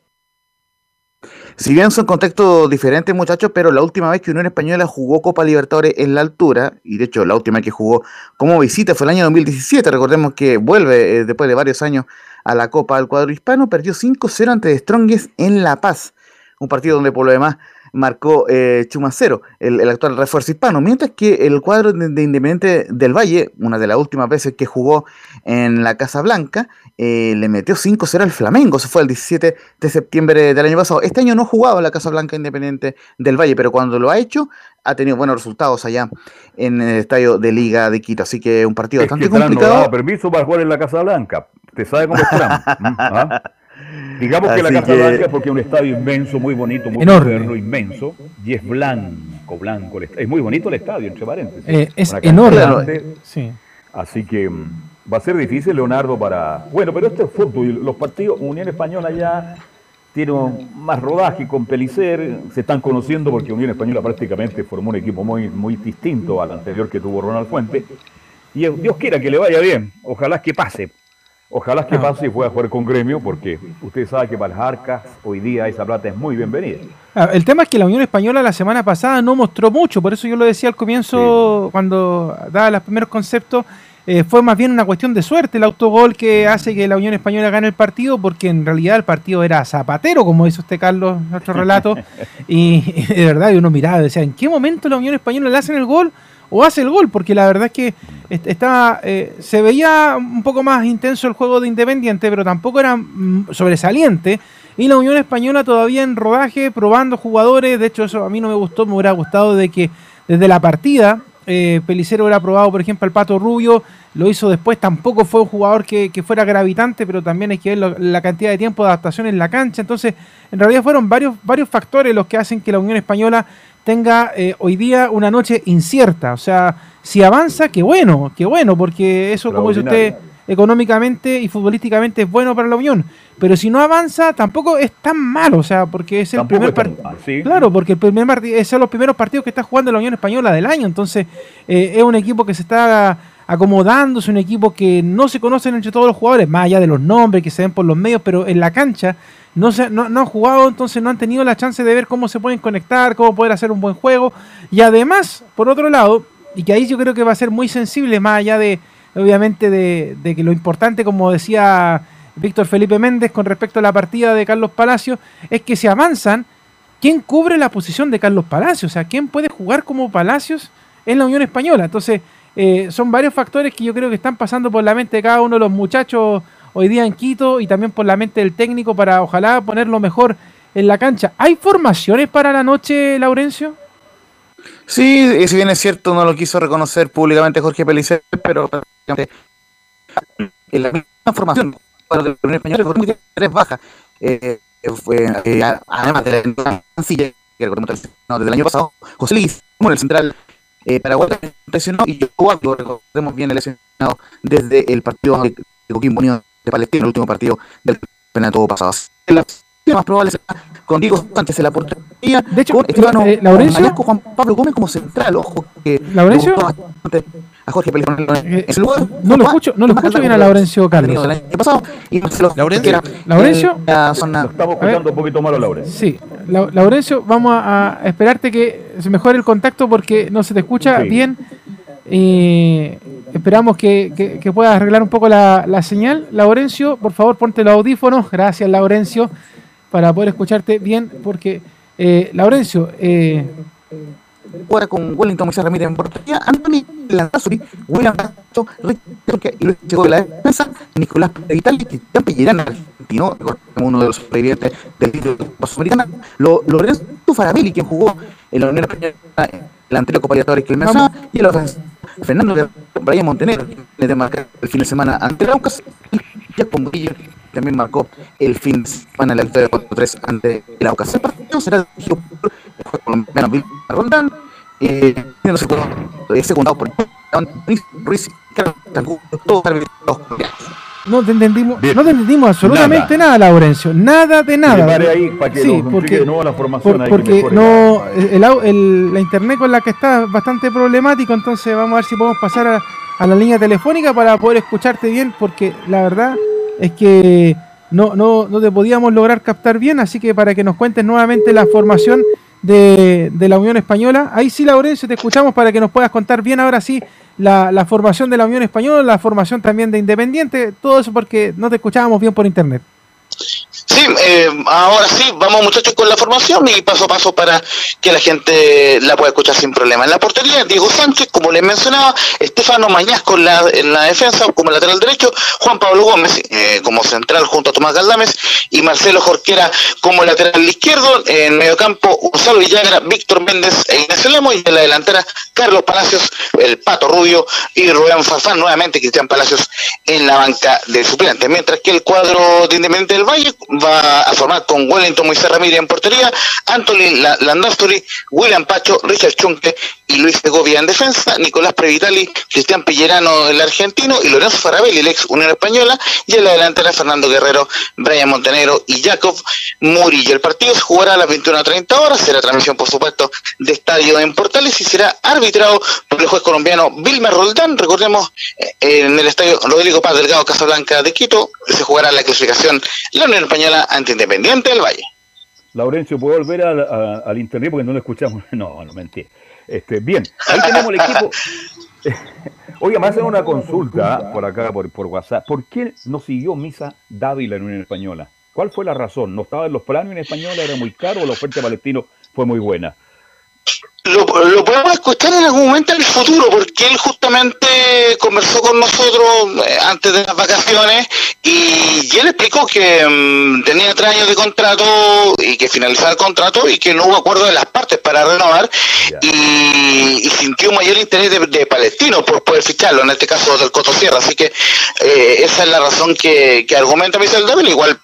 Si bien son contextos diferentes, muchachos, pero la última vez que Unión Española jugó Copa Libertadores en la altura, y de hecho la última que jugó como visita fue el año 2017, recordemos que vuelve eh, después de varios años a la Copa del cuadro hispano, perdió 5-0 ante Strongest en La Paz, un partido donde por lo demás marcó eh, Chumacero, el, el, actual refuerzo hispano, mientras que el cuadro de, de, Independiente del Valle, una de las últimas veces que jugó en la Casa Blanca, eh, le metió 5-0 al Flamengo, se fue el 17 de septiembre del año pasado. Este año no jugaba en la Casa Blanca Independiente del Valle, pero cuando lo ha hecho, ha tenido buenos resultados allá en el estadio de Liga de Quito, así que un partido es bastante que complicado. No permiso para jugar en la Casa Blanca, ¿te sabe cómo es *laughs* ¿Ah? Digamos que Así la Casa que- Blanca, porque es un estadio inmenso, muy bonito, muy Enorme. moderno, inmenso, y es blanco, blanco. Es muy bonito el estadio, entre paréntesis. Eh, es enorme. grande, Sí. Así que, mm, Va a ser difícil, Leonardo, para... Bueno, pero este es fútbol. Los partidos, Unión Española ya tiene más rodaje con Pelicer, se están conociendo porque Unión Española prácticamente formó un equipo muy, muy distinto al anterior que tuvo Ronald Fuente. Y Dios quiera que le vaya bien, ojalá que pase. Ojalá que pase y pueda jugar con gremio, porque usted sabe que para las arcas hoy día esa plata es muy bienvenida. Ah, el tema es que la Unión Española la semana pasada no mostró mucho, por eso yo lo decía al comienzo, cuando daba los primeros conceptos, eh, fue más bien una cuestión de suerte el autogol que hace que la Unión Española gane el partido, porque en realidad el partido era zapatero, como dice usted, Carlos, nuestro relato. *laughs* y, *laughs* de verdad, uno miraba y decía, ¿en qué momento la Unión Española le hacen el gol? O hace el gol, porque la verdad es que estaba, eh, se veía un poco más intenso el juego de Independiente, pero tampoco era mm, sobresaliente. Y la Unión Española todavía en rodaje, probando jugadores. De hecho, eso a mí no me gustó, me hubiera gustado de que desde la partida eh, Pelicero hubiera probado, por ejemplo, al Pato Rubio, lo hizo después, tampoco fue un jugador que, fuera gravitante, pero también hay que ver la cantidad de tiempo de adaptación en la cancha. Entonces, en realidad fueron varios, varios factores los que hacen que la Unión Española tenga eh, hoy día una noche incierta. O sea, si avanza, qué bueno, qué bueno, porque eso, como dice usted, económicamente y futbolísticamente es bueno para la Unión. Pero si no avanza, tampoco es tan malo, o sea, porque es el primer partido. Claro, porque el primer son los primeros partidos que está jugando la Unión Española del año. Entonces, eh, es un equipo que se está acomodando, es un equipo que no se conocen entre todos los jugadores, más allá de los nombres que se ven por los medios, pero en la cancha no, se, no, han jugado, entonces no han tenido la chance de ver cómo se pueden conectar, cómo poder hacer un buen juego. Y además, por otro lado, y que ahí yo creo que va a ser muy sensible, más allá de, obviamente, de, que lo importante, como decía Víctor Felipe Méndez con respecto a la partida de Carlos Palacios, es que si avanzan, ¿quién cubre la posición de Carlos Palacios? O sea, ¿quién puede jugar como Palacios en la Unión Española? Entonces, eh, son varios factores que yo creo que están pasando por la mente de cada uno de los muchachos hoy día en Quito y también por la mente del técnico para ojalá ponerlo mejor en la cancha. ¿Hay formaciones para la noche, Laurencio? Sí, si bien es cierto, no lo quiso reconocer públicamente Jorge Pelicer, pero en la misma formación para el primer español fue tres bajas. Eh, fue, eh, además de la sencilla que recordemos desde el año pasado, José Luis, como el central eh, Paraguay lesionó y yo recordemos bien el lesionado desde el partido de Coquimbo Unido de Palestina, el último partido del campeonato pasado. La más probable será con Diego Sánchez en la portería, de hecho, con Estefano eh, Laurencio, Juan Pablo Gómez como central, ojo que Laurencio a Jorge Pérez eh, lugar, no lo escucho, no lo escucho bien a Laurencio Carlos. Pasado y Laurencio, Laurencio, zona, lo estamos escuchando un poquito malo Laurencio. Sí, Laurencio, vamos a, esperarte que se mejore el contacto porque no se te escucha bien. Y esperamos que, que, puedas arreglar un poco la, la, señal. Laurencio, por favor, ponte los audífonos. Gracias, Laurencio, para poder escucharte bien, porque, eh, Laurencio, eh, con Wellington Moisés Ramírez en portería, Anthony Lanzazuri, William Castro, Rick y Luis Chico de la defensa, Nicolás Vitali, Cristian Pellerán, argentino, uno de los sobrevivientes del título la Sudamericana, Lorenzo Farabelli, quien jugó en la Unión Española el anterior Copa Libertadores que y el Fernando de Brian Montenegro, que marcar el fin de semana ante el Aucas, y Jack Murillo también marcó el fin de semana la victoria 4-3 ante el Aucas. El partido será dirigido por el juez colombiano Bill Rondán, eh, secundado por Ruiz, todos los no te entendimos, no te entendimos absolutamente nada. Laurencio. Nada de nada. Ahí para que sí, porque, de nuevo la formación por, porque no, el, el, la internet con la que está es bastante problemático, entonces vamos a ver si podemos pasar a, a, la línea telefónica para poder escucharte bien, porque la verdad es que no, no, no te podíamos lograr captar bien, así que para que nos cuentes nuevamente la formación de, de la Unión Española. Ahí sí, Laurencio, te escuchamos para que nos puedas contar bien ahora sí la, formación de la Unión Española, la formación también de Independiente, todo eso porque no te escuchábamos bien por internet. Sí, eh, ahora sí, vamos muchachos con la formación y paso a paso para que la gente la pueda escuchar sin problema. En la portería, Diego Sánchez, como les mencionaba, Estefano Mañasco en la, en la defensa como lateral derecho, Juan Pablo Gómez eh, como central junto a Tomás Galdames y Marcelo Jorquera como lateral izquierdo. En medio campo, Gonzalo Villagra, Víctor Méndez e Ignacio Lemo y en la delantera, Carlos Palacios, el Pato Rubio y Rubén Fafán, nuevamente Cristian Palacios en la banca de suplentes. Mientras que el cuadro de Independiente del Valle va a formar con Wellington Moisés Ramírez en portería, Anthony Landasturi, William Pacho, Richard Chunque y Luis Segovia en defensa, Nicolás Previtali, Cristian Pillerano, el argentino, y Lorenzo Farabelli, el ex Unión Española, y en la delantera Fernando Guerrero, Brian Montenegro y Jacob Murillo. El partido se jugará a las 21.30 horas, será transmisión, por supuesto, de estadio en Portales y será arbitrado por el juez colombiano Vilma Roldán. Recordemos, eh, en el estadio Rodrigo Paz Delgado Casablanca de Quito se jugará la clasificación la Unión Española ante Independiente del Valle. Laurencio, ¿puedo volver al, a- al internet porque no lo escuchamos? *laughs* No, no mentira. Este, bien, ahí tenemos el equipo. *laughs* Oiga, me hacen una consulta por acá, por, por WhatsApp. ¿Por qué no siguió Misa Dávila en Unión Española? ¿Cuál fue la razón? ¿No estaba en los planes en Española? ¿Era muy caro o la oferta de Palestino fue muy buena? Lo, lo podemos escuchar en algún momento en el futuro, porque él justamente conversó con nosotros eh, antes de las vacaciones y, y él explicó que mm, tenía tres años de contrato y que finalizaba el contrato y que no hubo acuerdo de las partes para renovar y, y sintió mayor interés de, de Palestino por poder ficharlo, en este caso del Coto Sierra. Así que eh, esa es la razón que, que argumenta Michel David, igual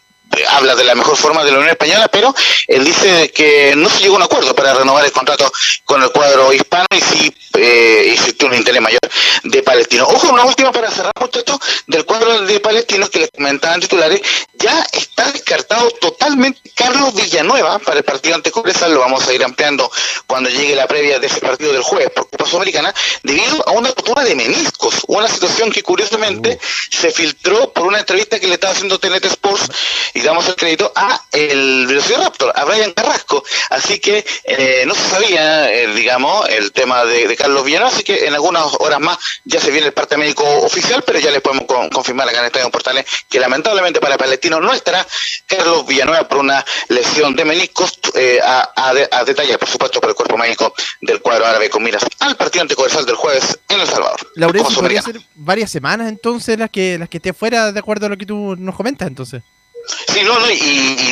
habla de la mejor forma de la Unión Española, pero él dice que no se llegó a un acuerdo para renovar el contrato con el cuadro hispano y sí eh, existe un interés mayor de Palestino. Ojo, una última para cerrar, muchachos, del cuadro de Palestino que les comentaban titulares, ya está descartado totalmente Carlos Villanueva para el partido ante Cobresal, lo vamos a ir ampliando cuando llegue la previa de ese partido del jueves por Copa Sudamericana, debido a una rotura de meniscos, una situación que curiosamente se filtró por una entrevista que le estaba haciendo TNT Sports y damos el crédito a el Velociraptor, a Brian Carrasco. Así que eh, no se sabía, eh, digamos, el tema de, de Carlos Villanueva, así que en algunas horas más ya se viene el parte médico oficial, pero ya les podemos con- confirmar acá en Estadio Portales que lamentablemente para Palestino no estará Carlos Villanueva por una lesión de meniscos eh, a, a de- a detallar, por supuesto, por el cuerpo médico del cuadro árabe con miras al partido ante Cobresal del jueves en El Salvador. Laurencio, podría ser varias semanas entonces las que las que esté fuera de acuerdo a lo que tú nos comentas entonces. Sí, no, no, y,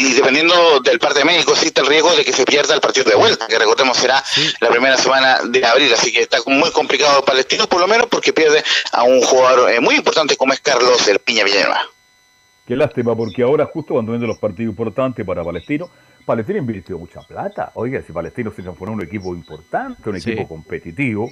y dependiendo del parte médico existe el riesgo de que se pierda el partido de vuelta, que recordemos será la primera semana de abril, así que está muy complicado el palestino, por lo menos porque pierde a un jugador eh, muy importante como es Carlos El Piña Villanueva. Qué lástima, porque ahora justo cuando vienen los partidos importantes para Palestino, Palestino invirtió mucha plata. Oiga, si Palestino se transformó en un equipo importante, un Sí. equipo competitivo,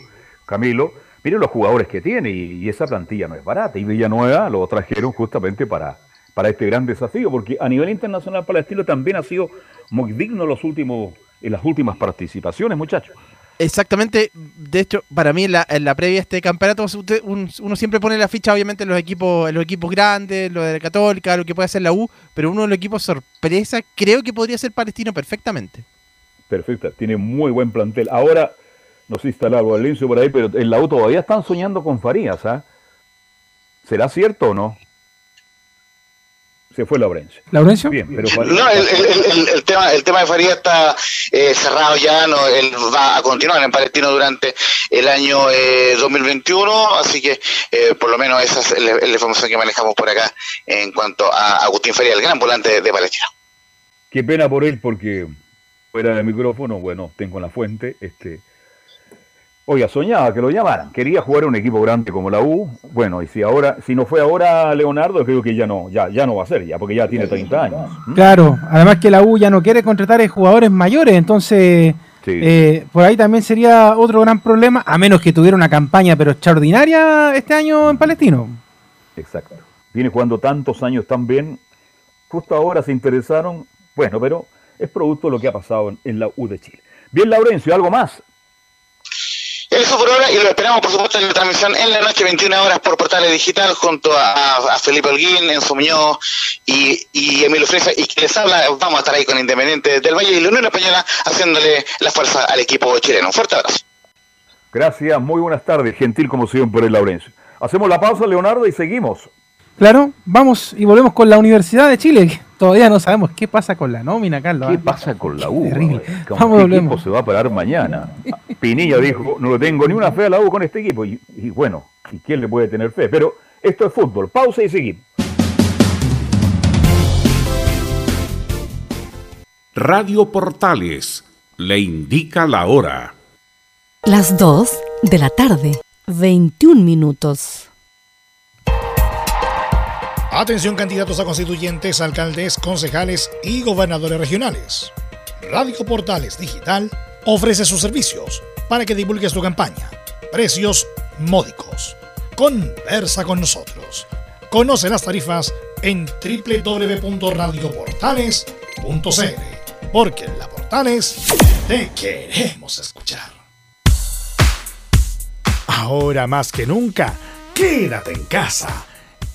Camilo, miren los jugadores que tiene y, y esa plantilla no es barata. Y Villanueva lo trajeron justamente para, para este gran desafío, porque a nivel internacional Palestino también ha sido muy digno los últimos, en las últimas participaciones, muchachos. Exactamente, de hecho, para mí en la, en la previa a este campeonato usted- un- uno siempre pone la ficha obviamente en los equipos, en los equipos grandes, lo de la Católica, lo que puede hacer la U, pero uno de los equipos sorpresa creo que podría ser Palestino perfectamente. Perfecta, tiene muy buen plantel. Ahora, no sé si está largo el Lencio por ahí, pero en la U todavía están soñando con Farías, ¿ah? ¿Será cierto o no? Se fue Laurencio. ¿Laurencio? Bien, pero No, el, el- el- el- el tema, el tema de Faría está eh, cerrado ya, no, él va a continuar en Palestino durante el año eh, 2021, así que eh, por lo menos esa es la, es la información que manejamos por acá en cuanto a Agustín Faría, el gran volante de, de Palestina. Qué pena por él porque fuera del micrófono, bueno, tengo la fuente, este Oiga, soñaba que lo llamaran, quería jugar en un equipo grande como la U, bueno, y si ahora, si no fue ahora Leonardo, creo que ya no, ya, ya no va a ser, ya, porque ya tiene 30 años. ¿m? Claro, además que la U ya no quiere contratar a jugadores mayores, entonces Sí. eh, por ahí también sería otro gran problema, a menos que tuviera una campaña pero extraordinaria este año en Palestino. Exacto. Viene jugando tantos años tan bien, justo ahora se interesaron, bueno, pero es producto de lo que ha pasado en, en la U de Chile. Bien, Laurencio, ¿algo más? Eso por ahora y lo esperamos por supuesto en la transmisión en la noche 21 horas por Portales Digital junto a, a Felipe Holguín, Enzo Muñoz y, y Emilio Fresa y que les habla, vamos a estar ahí con Independiente del Valle y la Unión Española haciéndole la fuerza al equipo chileno. Un fuerte abrazo. Gracias, muy buenas tardes, gentil como siempre, Laurencio. Hacemos la pausa, Leonardo, y seguimos. Claro, vamos y volvemos con la Universidad de Chile. Todavía no sabemos qué pasa con la nómina, Carlos. ¿Qué ¿ah? pasa con la U? Terrible. ¿Con Vamos, qué equipo se va a parar mañana? Pinilla dijo, no le tengo ni una fe a la U con este equipo. Y, y bueno, ¿y quién le puede tener fe? Pero esto es fútbol. Pausa y seguimos. Radio Portales le indica la hora. Las 2 de la tarde, 21 minutos. Atención candidatos a constituyentes, alcaldes, concejales y gobernadores regionales. Radio Portales Digital ofrece sus servicios para que divulgues tu campaña. Precios módicos. Conversa con nosotros. Conoce las tarifas en www.radioportales.cl. Porque en la Portales te queremos escuchar. Ahora más que nunca, quédate en casa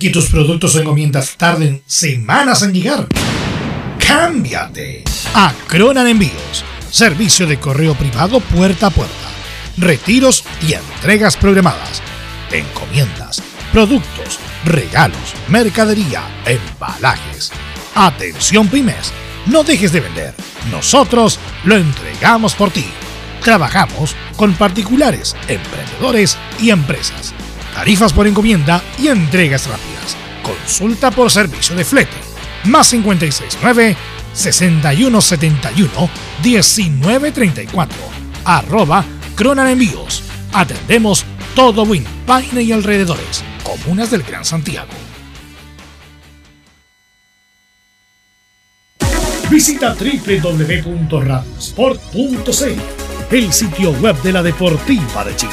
Que tus productos o encomiendas tarden semanas en llegar. Cámbiate. A Cronan Envíos, servicio de correo privado puerta a puerta, retiros y entregas programadas, encomiendas, productos, regalos, mercadería, embalajes. Atención pymes, no dejes de vender, nosotros lo entregamos por ti. Trabajamos con particulares, emprendedores y empresas tarifas por encomienda y entregas rápidas. Consulta por servicio de flete. Más 569 6171 1934. Arroba Cronan Envíos. Atendemos todo Win, Paine y alrededores. Comunas del Gran Santiago. Visita www.radiosport.cl, el sitio web de la Deportiva de Chile.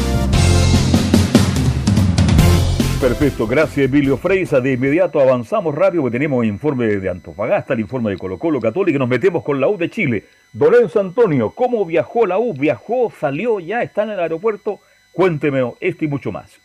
Perfecto, gracias Emilio Freisa. De inmediato avanzamos rápido, porque tenemos informe de Antofagasta, el informe de Colo Colo Católica y nos metemos con la U de Chile. Lorenzo Antonio, ¿cómo viajó la U? ¿Viajó, salió, ya está en el aeropuerto? Cuénteme esto y mucho más.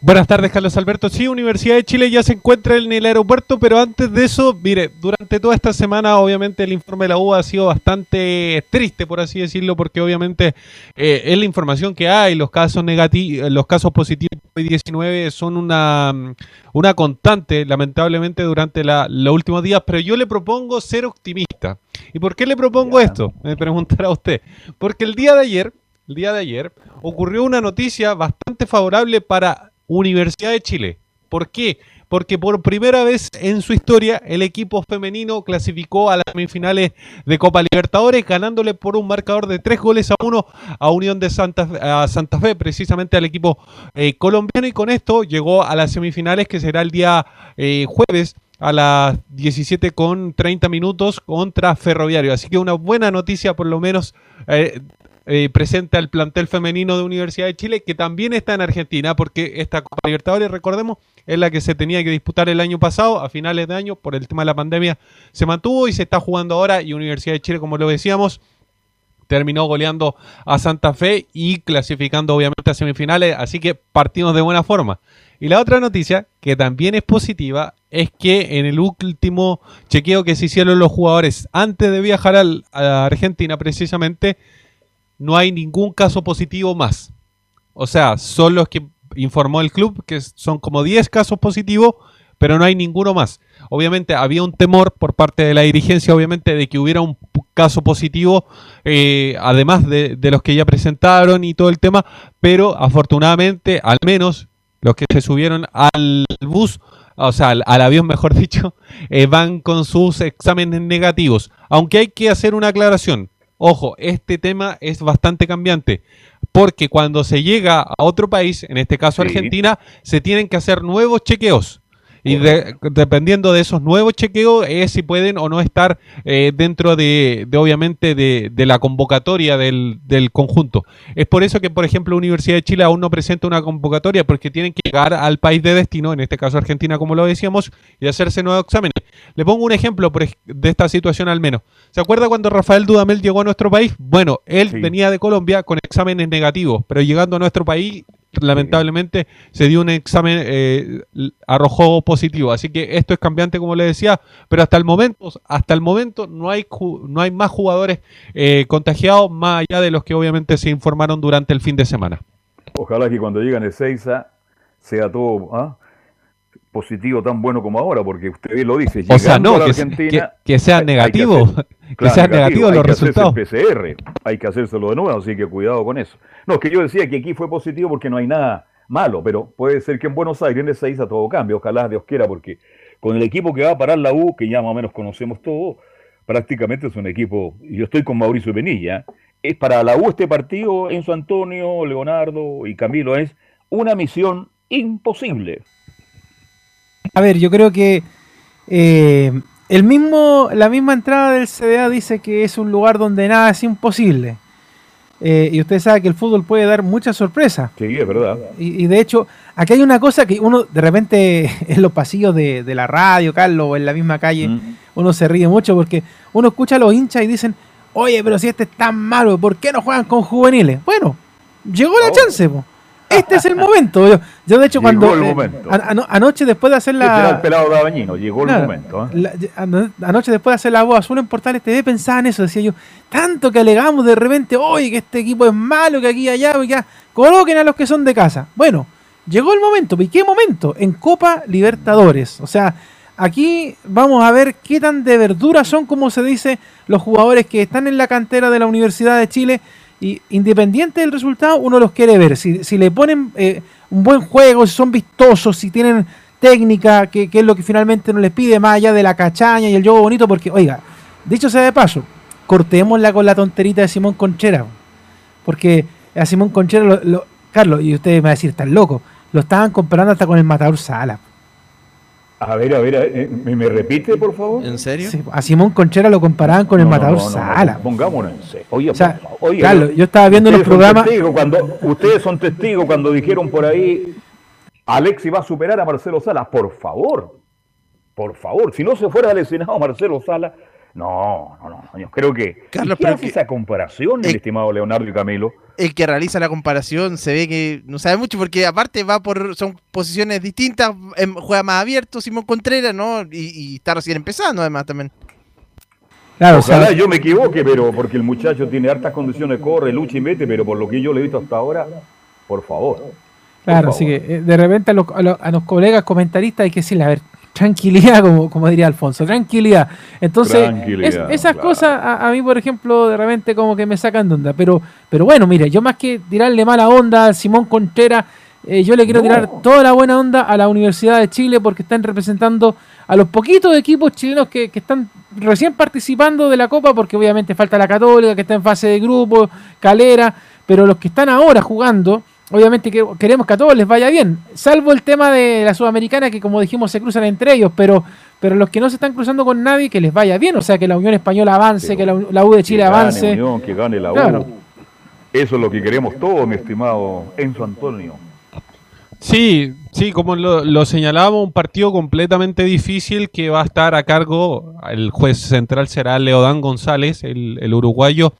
Buenas tardes, Carlos Alberto. Sí, Universidad de Chile ya se encuentra en el aeropuerto, pero antes de eso, mire, durante toda esta semana, obviamente, el informe de la U ha sido bastante triste, por así decirlo, porque obviamente eh, es la información que hay, los casos negativos, los casos positivos COVID-19 son una, una constante, lamentablemente, durante la, los últimos días, pero yo le propongo ser optimista. ¿Y por qué le propongo esto? Me preguntará usted. Porque el día de ayer, el día de ayer, ocurrió una noticia bastante favorable para Universidad de Chile. ¿Por qué? Porque por primera vez en su historia el equipo femenino clasificó a las semifinales de Copa Libertadores ganándole por un marcador de tres goles a uno a Unión de Santa, a Santa Fe, precisamente al equipo eh, colombiano y con esto llegó a las semifinales que será el día eh, jueves a las 17 con 30 minutos contra Ferroviario. Así que una buena noticia por lo menos eh, eh, presente al plantel femenino de Universidad de Chile, que también está en Argentina, porque esta Copa Libertadores, recordemos, es la que se tenía que disputar el año pasado, a finales de año, por el tema de la pandemia, se mantuvo y se está jugando ahora, y Universidad de Chile, como lo decíamos, terminó goleando a Santa Fe y clasificando obviamente a semifinales, así que partimos de buena forma. Y la otra noticia, que también es positiva, es que en el último chequeo que se hicieron los jugadores antes de viajar a Argentina precisamente, no hay ningún caso positivo más. O sea, son los que informó el club, que son como 10 casos positivos, pero no hay ninguno más. Obviamente había un temor por parte de la dirigencia, obviamente, de que hubiera un caso positivo, eh, además de, los que ya presentaron y todo el tema, pero afortunadamente, al menos los que se subieron al bus, o sea, al, avión *laughs* mejor dicho, eh, van con sus exámenes negativos. Aunque hay que hacer una aclaración. Ojo, este tema es bastante cambiante, porque cuando se llega a otro país, en este caso Argentina, se tienen que hacer nuevos chequeos. Y dependiendo de esos nuevos chequeos es si pueden o no estar eh, dentro de, obviamente, de, la convocatoria del, conjunto. Es por eso que, por ejemplo, Universidad de Chile aún no presenta una convocatoria porque tienen que llegar al país de destino, en este caso Argentina, como lo decíamos, y hacerse nuevos exámenes. Le pongo un ejemplo de esta situación al menos. ¿Se acuerda cuando Rafael Dudamel llegó a nuestro país? Bueno, él venía de Colombia con exámenes negativos, pero llegando a nuestro país lamentablemente se dio un examen, eh, arrojó positivo. Así que esto es cambiante, como le decía, pero hasta el momento, hasta el momento no hay, no hay más jugadores eh, contagiados más allá de los que obviamente se informaron durante el fin de semana. Ojalá que cuando lleguen el Seiza sea todo ¿ah? Positivo tan bueno como ahora, porque usted lo dice, o sea, no, que, sea negativo, *laughs* que, sea negativo, los resultados. PCR, hay que hacérselo de nuevo, así que cuidado con eso. No, que yo decía que aquí fue positivo porque no hay nada malo, pero puede ser que en Buenos Aires en el 6 a todo cambio, ojalá Dios quiera, porque con el equipo que va a parar la U, que ya más o menos conocemos todo, prácticamente es un equipo, y yo estoy con Mauricio Benilla, es para la U este partido, Enzo Antonio, Leonardo y Camilo, es una misión imposible. A ver, yo creo que eh, el mismo, la misma entrada del CDA dice que es un lugar donde nada es imposible. Eh, y usted sabe que el fútbol puede dar muchas sorpresas. Sí, es verdad. Y, de hecho, aquí hay una cosa que uno de repente *laughs* en los pasillos de, la radio, Carlos, o en la misma calle, mm. uno se ríe mucho porque uno escucha a los hinchas y dicen, oye, pero si este es tan malo, ¿por qué no juegan con juveniles? Bueno, llegó la oh. chance, po este es el momento. Yo, de hecho, cuando. Eh, anoche, después de hacer la. el pelado de llegó el momento. ¿eh? anoche, después de hacer la voz azul en Portales TV, pensaba en eso. Decía yo, tanto que alegamos de repente, oye, que este equipo es malo, que aquí y allá, que coloquen a los que son de casa. Bueno, llegó el momento. ¿Y qué momento? En Copa Libertadores. O sea. Aquí vamos a ver qué tan de verdura son, como se dice, los jugadores que están en la cantera de la Universidad de Chile y independiente del resultado, uno los quiere ver. Si, si le ponen eh, un buen juego, si son vistosos, si tienen técnica, que, es lo que finalmente nos les pide, más allá de la cachaña y el juego bonito, porque, oiga, dicho sea de paso, cortémosla con la tonterita de Simón Conchera. Porque a Simón Conchera, lo, Carlos, y ustedes me van a decir, están loco, lo estaban comparando hasta con el matador Sala. A ver, a ver, eh, ¿me, repite, por favor? ¿En serio? a Simón Conchera lo comparaban con el matador Sala. pongámonos en serio. Oye, Carlos, yo estaba viendo los programas. Cuando, ustedes son testigos cuando dijeron por ahí, Alexi va a superar a Marcelo Sala. Por favor, por favor, si no se fuera lesionado Marcelo Sala, no, no, no, yo creo que. Carlos, ¿qué hace esa comparación, el, estimado Leonardo y Camilo? El que realiza la comparación se ve que no sabe mucho porque aparte va por. son posiciones distintas, em, juega más abierto Simón Contreras, ¿no? Y, está recién empezando además también. Claro, Ojalá yo me equivoque, pero porque el muchacho tiene hartas condiciones, corre, lucha y mete, pero por lo que yo le he visto hasta ahora, por favor. Claro, así que eh, de repente a los, a los colegas comentaristas hay que decirle, a ver, tranquilidad, *laughs* como, como diría Alfonso, tranquilidad. Entonces, esas cosas a, mí, por ejemplo, de repente como que me sacan de onda. Pero, pero bueno, mire, yo más que tirarle mala onda a Simón Contreras, eh, yo le quiero tirar toda la buena onda a la Universidad de Chile porque están representando a los poquitos equipos chilenos que, que están recién participando de la Copa, porque obviamente falta la Católica, que está en fase de grupo, Calera, pero los que están ahora jugando obviamente que queremos que a todos les vaya bien, salvo el tema de la Sudamericana que como dijimos se cruzan entre ellos, pero pero los que no se están cruzando con nadie que les vaya bien, o sea, que la Unión Española avance, que la, U de Chile avance. que gane la U. Eso es lo que queremos todos, mi estimado Enzo Antonio. Sí, sí, como lo, lo, señalábamos, un partido completamente difícil que va a estar a cargo, el juez central será Leodán González, el, uruguayo,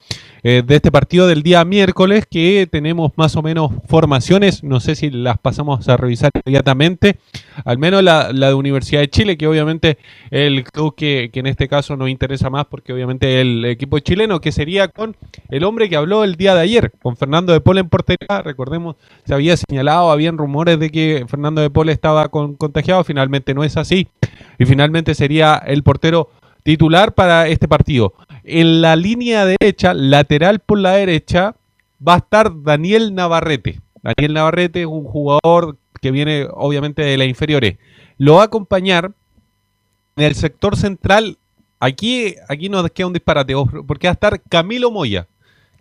eh, de este partido del día miércoles, que tenemos más o menos formaciones, no sé si las pasamos a revisar inmediatamente, al menos la, la de Universidad de Chile, que obviamente el club que, que, en este caso nos interesa más, porque obviamente el equipo chileno, que sería con el hombre que habló el día de ayer, con Fernando de Pola en portería, recordemos, se había señalado, habían rumores de que Fernando de Pola estaba con, contagiado, finalmente no es así, y finalmente sería el portero titular para este partido. En la línea derecha, lateral por la derecha, va a estar Daniel Navarrete. Daniel Navarrete es un jugador que viene obviamente de las inferiores. Lo va a acompañar en el sector central. Aquí, aquí nos queda un disparate, porque va a estar Camilo Moya,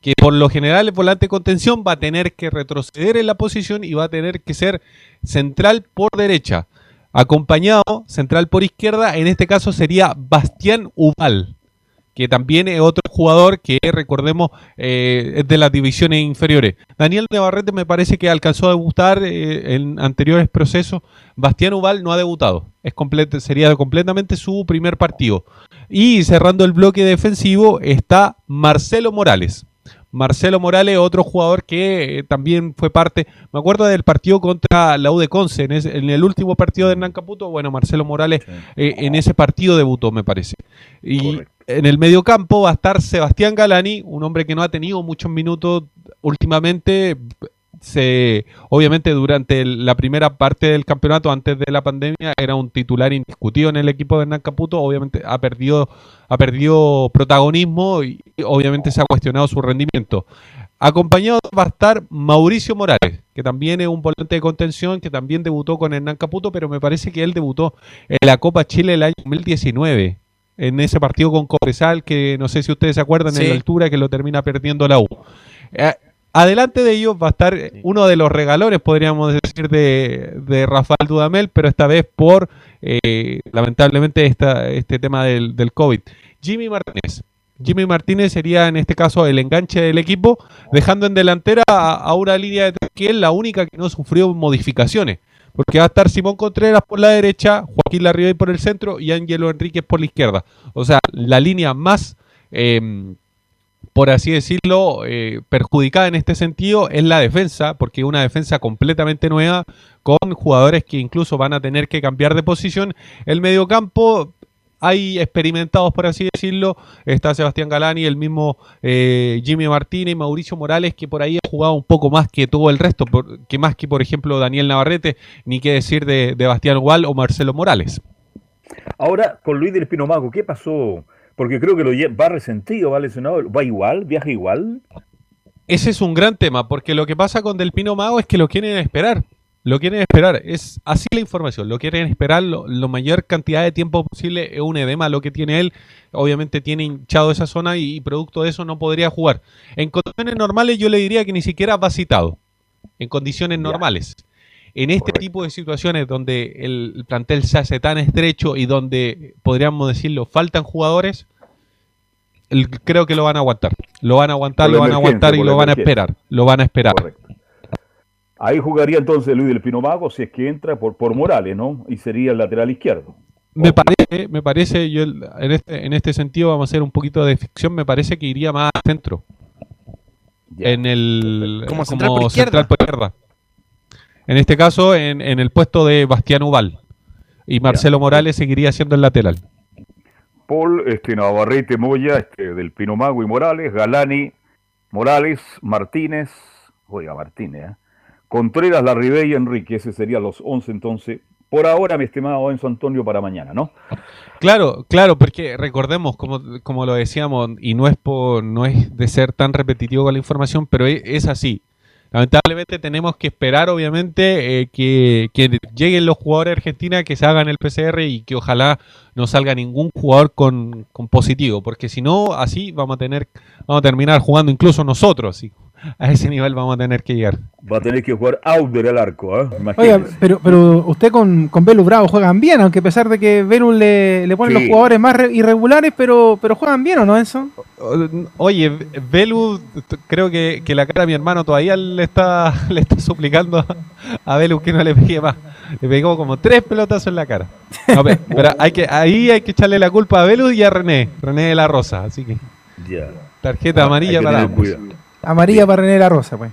que por lo general el volante de contención va a tener que retroceder en la posición y va a tener que ser central por derecha acompañado central por izquierda, en este caso sería Bastián Ubal, que también es otro jugador que recordemos eh, es de las divisiones inferiores. Daniel Navarrete me parece que alcanzó a debutar eh, en anteriores procesos. Bastián Ubal no ha debutado, es sería completamente su primer partido. Y cerrando el bloque defensivo está Marcelo Morales. Marcelo Morales, otro jugador que eh, también fue parte, me acuerdo del partido contra la U de Conce, en, en el último partido de Hernán Caputo, bueno, Marcelo Morales eh, en ese partido debutó, me parece. Y en el medio campo va a estar Sebastián Galani, un hombre que no ha tenido muchos minutos últimamente, se obviamente durante la primera parte del campeonato antes de la pandemia era un titular indiscutido en el equipo de Hernán Caputo, obviamente ha perdido ha perdido protagonismo y obviamente se ha cuestionado su rendimiento. Acompañado va a estar Mauricio Morales, que también es un volante de contención, que también debutó con Hernán Caputo, pero me parece que él debutó en la Copa Chile el año 2019, en ese partido con Cobresal, que no sé si ustedes se acuerdan, Sí. en la altura, que lo termina perdiendo la U. Eh, Adelante de ellos va a estar uno de los regalones, podríamos decir, de, de Rafael Dudamel, pero esta vez por, eh, lamentablemente, esta, este tema del, del COVID. Jimmy Martínez. Jimmy Martínez sería en este caso el enganche del equipo, dejando en delantera a, a una línea de tres que es la única que no sufrió modificaciones. Porque va a estar Simón Contreras por la derecha, Joaquín Larribey por el centro y Ángelo Enríquez por la izquierda. O sea, la línea más eh, por así decirlo, eh, perjudicada en este sentido es la defensa, porque es una defensa completamente nueva, con jugadores que incluso van a tener que cambiar de posición. El mediocampo, hay experimentados, por así decirlo, está Sebastián Galani, el mismo eh, Jimmy Martínez y Mauricio Morales, que por ahí ha jugado un poco más que todo el resto, por- que más que, por ejemplo, Daniel Navarrete, ni qué decir de, de Bastián Gual o Marcelo Morales. Ahora, con Luis del Pino Mago, ¿qué pasó? Porque creo que lo va resentido, va lesionado, va igual, viaja igual. Ese es un gran tema, porque lo que pasa con Del Pino Mago es que lo quieren esperar. Lo quieren esperar. Es así la información. Lo quieren esperar lo, lo mayor cantidad de tiempo posible. Es un edema lo que tiene él. Obviamente tiene hinchado esa zona y, y producto de eso no podría jugar. En condiciones normales yo le diría que ni siquiera va citado. En condiciones normales. En este tipo de situaciones donde el, el plantel se hace tan estrecho y donde, podríamos decirlo, faltan jugadores, el- creo que lo van a aguantar. Lo van a aguantar, lo van a aguantar y lo van a esperar. Lo van a esperar. Ahí jugaría entonces Luis del Pino Mago si es que entra por, por Morales, ¿no? Y sería el lateral izquierdo. Me parece, me parece, yo el- en este, en este sentido vamos a hacer un poquito de ficción, me parece que iría más al centro. En el Como central por izquierda. central por izquierda. En este caso, en, en el puesto de Bastián Ubal. Y Marcelo Morales seguiría siendo el lateral. Paul, este, Navarrete, Moya, este, del Pino Mago y Morales, Galani, Morales, Martínez, oiga, Martínez, ¿eh? Contreras, Larribey y Enrique, ese serían los 11 entonces. Por ahora, mi estimado Enzo Antonio, para mañana, ¿no? Claro, claro, porque recordemos, como, como lo decíamos, y no es por, no es de ser tan repetitivo con la información, pero e- es, así. Lamentablemente tenemos que esperar, obviamente, eh, que, lleguen los jugadores de Argentina, que se hagan el PCR y que ojalá no salga ningún jugador con, con positivo, porque si no, así vamos a tener, vamos a terminar jugando incluso nosotros, así, a ese nivel vamos a tener que llegar. Va a tener que jugar Auder al arco, ¿eh? Oiga, pero, pero usted con, con Velu Bravo juegan bien, aunque a pesar de que Velu le, le ponen los jugadores más irregulares, pero, pero juegan bien, ¿o no, eso? Oye, Velu, creo que, que, la cara de mi hermano todavía le está, *laughs* le está suplicando a Velu que no le pegue más. Le pegó como tres pelotas en la cara. *laughs* pero, hay que, ahí hay que echarle la culpa a Velu y a René, René de la Rosa, así que. Ya. Tarjeta amarilla para Amarilla para René la Rosa, pues.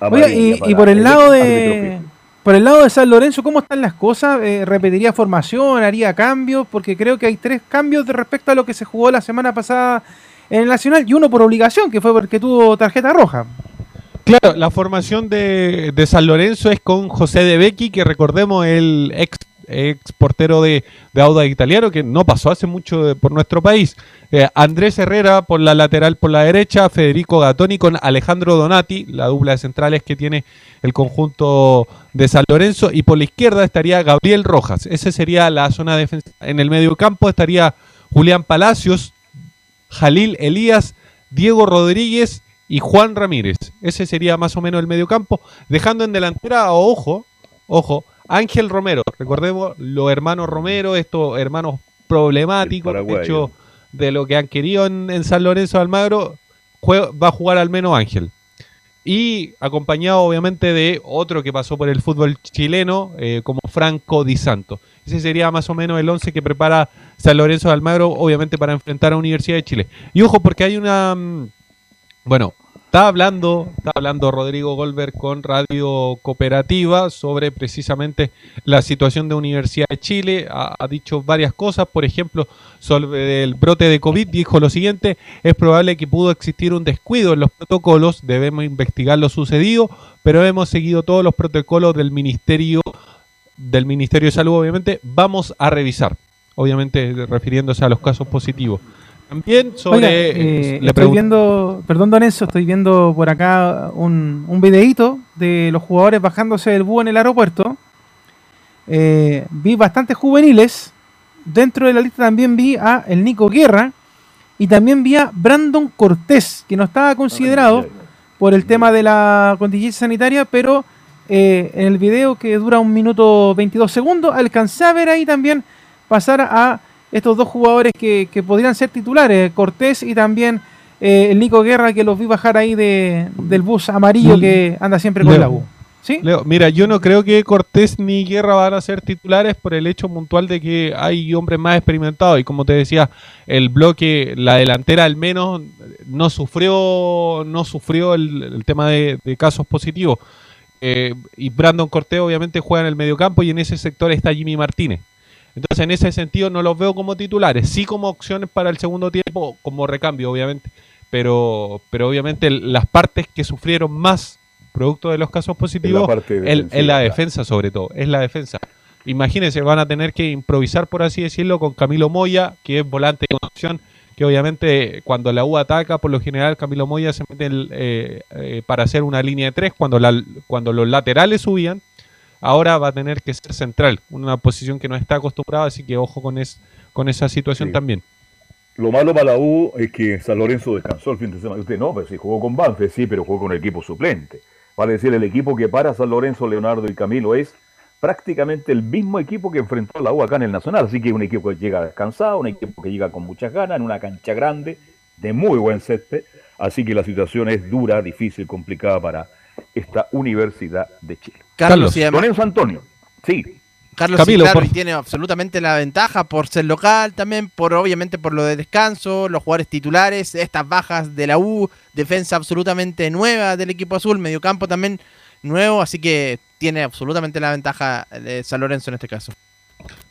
Oiga, y, por el lado de por el lado de San Lorenzo, ¿cómo están las cosas? Eh, ¿Repetiría formación? ¿Haría cambios? Porque creo que hay tres cambios de respecto a lo que se jugó la semana pasada en el Nacional y uno por obligación, que fue porque tuvo tarjeta roja. Claro, la formación de, de San Lorenzo es con José de Becchi, que recordemos el ex ex portero de, de Auda Italiano, que no pasó hace mucho por nuestro país. Eh, Andrés Herrera por la lateral por la derecha, Federico Gatoni con Alejandro Donati, la dupla de centrales que tiene el conjunto de San Lorenzo, y por la izquierda estaría Gabriel Rojas. Esa sería la zona defensiva. En el medio campo estaría Julián Palacios, Jalil Elías, Diego Rodríguez y Juan Ramírez. Ese sería más o menos el medio campo, dejando en delantera, ojo, ojo, Ángel Romero, recordemos los hermanos Romero, estos hermanos problemáticos, de hecho, de lo que han querido en, San Lorenzo de Almagro, va a jugar al menos Ángel. Y acompañado obviamente de otro que pasó por el fútbol chileno, eh, como Franco Di Santo. Ese sería más o menos el 11 que prepara San Lorenzo de Almagro, obviamente para enfrentar a Universidad de Chile. Y ojo, porque hay una... Mm, bueno, Hablando, está hablando Rodrigo Goldberg con Radio Cooperativa sobre precisamente la situación de Universidad de Chile. Ha, dicho varias cosas, por ejemplo, sobre el brote de COVID. Dijo lo siguiente: es probable que pudo existir un descuido en los protocolos. Debemos investigar lo sucedido, pero hemos seguido todos los protocolos del Ministerio del Ministerio de Salud. Obviamente, vamos a revisar. Obviamente, refiriéndose a los casos positivos. También sobre. Eh, estoy viendo, perdón, Don Enzo, estoy viendo por acá un, un videíto de los jugadores bajándose del búho en el aeropuerto. Eh, vi bastantes juveniles. Dentro de la lista también vi a el Nico Guerra y también vi a Brandon Cortés, que no estaba considerado por el tema de la contingencia sanitaria, pero eh, en el video que dura un minuto 22 segundos, alcancé a ver ahí también pasar a estos dos jugadores que, podrían ser titulares, Cortés y también eh, el Nico Guerra, que los vi bajar ahí de, del bus amarillo mm. que anda siempre con la U. ¿Sí? mira, yo no creo que Cortés ni Guerra van a ser titulares por el hecho puntual de que hay hombres más experimentados y como te decía, el bloque, la delantera al menos no sufrió, no sufrió el, tema de, casos positivos. Eh, y Brandon Cortés obviamente juega en el mediocampo y en ese sector está Jimmy Martínez. Entonces, en ese sentido, no los veo como titulares, sí como opciones para el segundo tiempo, como recambio, obviamente. Pero, pero obviamente las partes que sufrieron más producto de los casos positivos es la, defensa, sobre todo, es la defensa. Imagínense, van a tener que improvisar, por así decirlo, con Camilo Moya, que es volante de opción, que obviamente cuando la U ataca, por lo general Camilo Moya se mete eh, eh, para hacer una línea de tres, cuando, la, cuando los laterales subían, ahora va a tener que ser central, una posición que no está acostumbrada, así que ojo con, es, con esa situación también. Lo malo para la U es que San Lorenzo descansó el fin de semana. Usted no, pero sí jugó con Banfe, sí, pero jugó con el equipo suplente. Vale decir, el equipo que para San Lorenzo, Leonardo y Camilo es prácticamente el mismo equipo que enfrentó a la U acá en el Nacional. Así que un equipo que llega descansado, un equipo que llega con muchas ganas, en una cancha grande, de muy buen césped. Así que la situación es dura, difícil, complicada para esta Universidad de Chile. Carlos, y Lorenzo Antonio. Sí. Carlos Camilo, tiene absolutamente la ventaja por ser local también, por obviamente por lo de descanso, los jugadores titulares, estas bajas de la U, defensa absolutamente nueva del equipo azul, mediocampo también nuevo, así que tiene absolutamente la ventaja de San Lorenzo en este caso.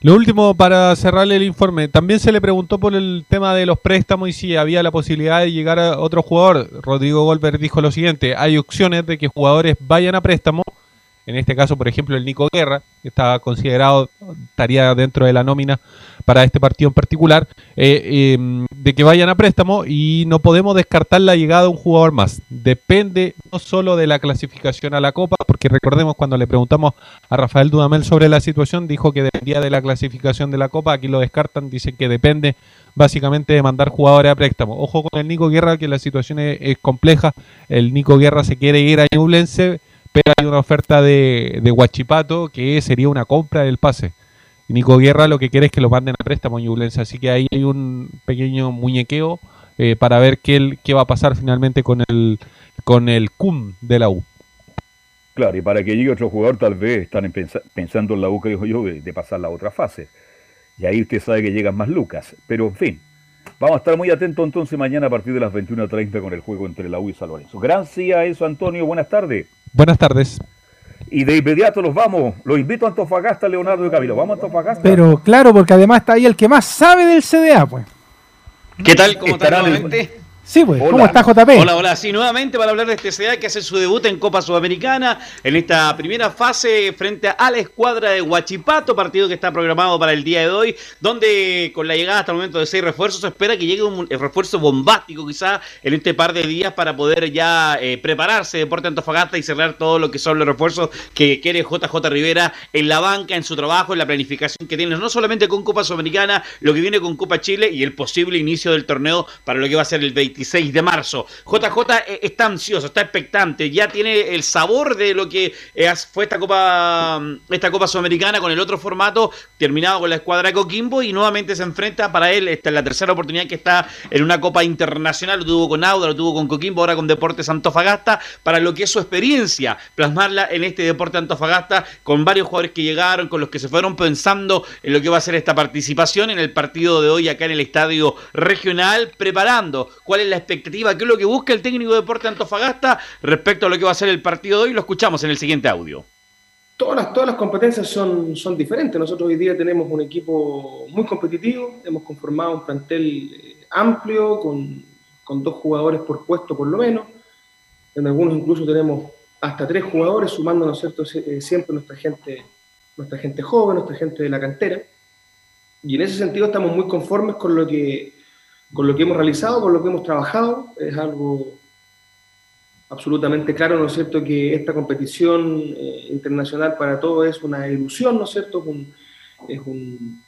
Lo último para cerrarle el informe, también se le preguntó por el tema de los préstamos y si había la posibilidad de llegar a otro jugador. Rodrigo Golper dijo lo siguiente, hay opciones de que jugadores vayan a préstamo en este caso, por ejemplo, el Nico Guerra, que está considerado, estaría dentro de la nómina para este partido en particular, eh, em, de que vayan a préstamo y no podemos descartar la llegada de un jugador más. Depende no solo de la clasificación a la Copa, porque recordemos cuando le preguntamos a Rafael Dudamel sobre la situación, dijo que dependía de la clasificación de la Copa, aquí lo descartan, dicen que depende básicamente de mandar jugadores a préstamo. Ojo con el Nico Guerra, que la situación es, compleja, el Nico Guerra se quiere ir a Ñublense, pero hay una oferta de, de Huachipato que sería una compra del pase. Nico Guerra lo que quiere es que lo manden a préstamo Ñublense, así que ahí hay un pequeño muñequeo eh, para ver qué, qué va a pasar finalmente con el, con el CUM de la U. Claro, y para que llegue otro jugador tal vez están pensando en la U, creo yo, de, de pasar la otra fase. Y ahí usted sabe que llegan más lucas. Pero en fin, vamos a estar muy atentos entonces mañana a partir de las 21.30 con el juego entre la U y San Lorenzo. Gracias a eso, Antonio. Buenas tardes. Buenas tardes. Y de inmediato los vamos. Los invito a Antofagasta, Leonardo y Camilo. Vamos a Antofagasta. Pero claro, porque además está ahí el que más sabe del CDA, pues. ¿Qué tal? ¿Cómo está nuevamente? Sí, pues, ¿cómo está JP? Hola, hola, sí, nuevamente para hablar de este CDA que hace su debut en Copa Sudamericana en esta primera fase frente a la escuadra de Huachipato, partido que está programado para el día de hoy, donde con la llegada hasta el momento de seis refuerzos se espera que llegue un refuerzo bombástico quizá en este par de días para poder ya eh, prepararse. Deporte Antofagasta y cerrar todo lo que son los refuerzos que quiere JJ Rivera en la banca, en su trabajo, en la planificación que tiene, no solamente con Copa Sudamericana, lo que viene con Copa Chile y el posible inicio del torneo para lo que va a ser el 20 26 de marzo. JJ eh, está ansioso, está expectante, ya tiene el sabor de lo que eh, fue esta Copa, mm, esta Copa Sudamericana con el otro formato, terminado con la escuadra Coquimbo y nuevamente se enfrenta para él, esta es la tercera oportunidad que está en una Copa Internacional, lo tuvo con Auda, lo tuvo con Coquimbo, ahora con Deportes Antofagasta, para lo que es su experiencia, plasmarla en este Deporte Antofagasta con varios jugadores que llegaron, con los que se fueron pensando en lo que va a ser esta participación en el partido de hoy acá en el Estadio Regional, preparando cuál es la expectativa, qué es lo que busca el técnico de Deporte Antofagasta respecto a lo que va a ser el partido de hoy. Lo escuchamos en el siguiente audio. Todas las, todas las competencias son, son diferentes. Nosotros hoy día tenemos un equipo muy competitivo, hemos conformado un plantel eh, amplio, con, con dos jugadores por puesto por lo menos. En algunos incluso tenemos hasta tres jugadores, sumando, eh, siempre nuestra gente, nuestra gente joven, nuestra gente de la cantera. Y en ese sentido estamos muy conformes con lo que con lo que hemos realizado, con lo que hemos trabajado. Es algo absolutamente claro, ¿no es cierto?, que esta competición eh, internacional para todos es una ilusión, ¿no es cierto?, es, un,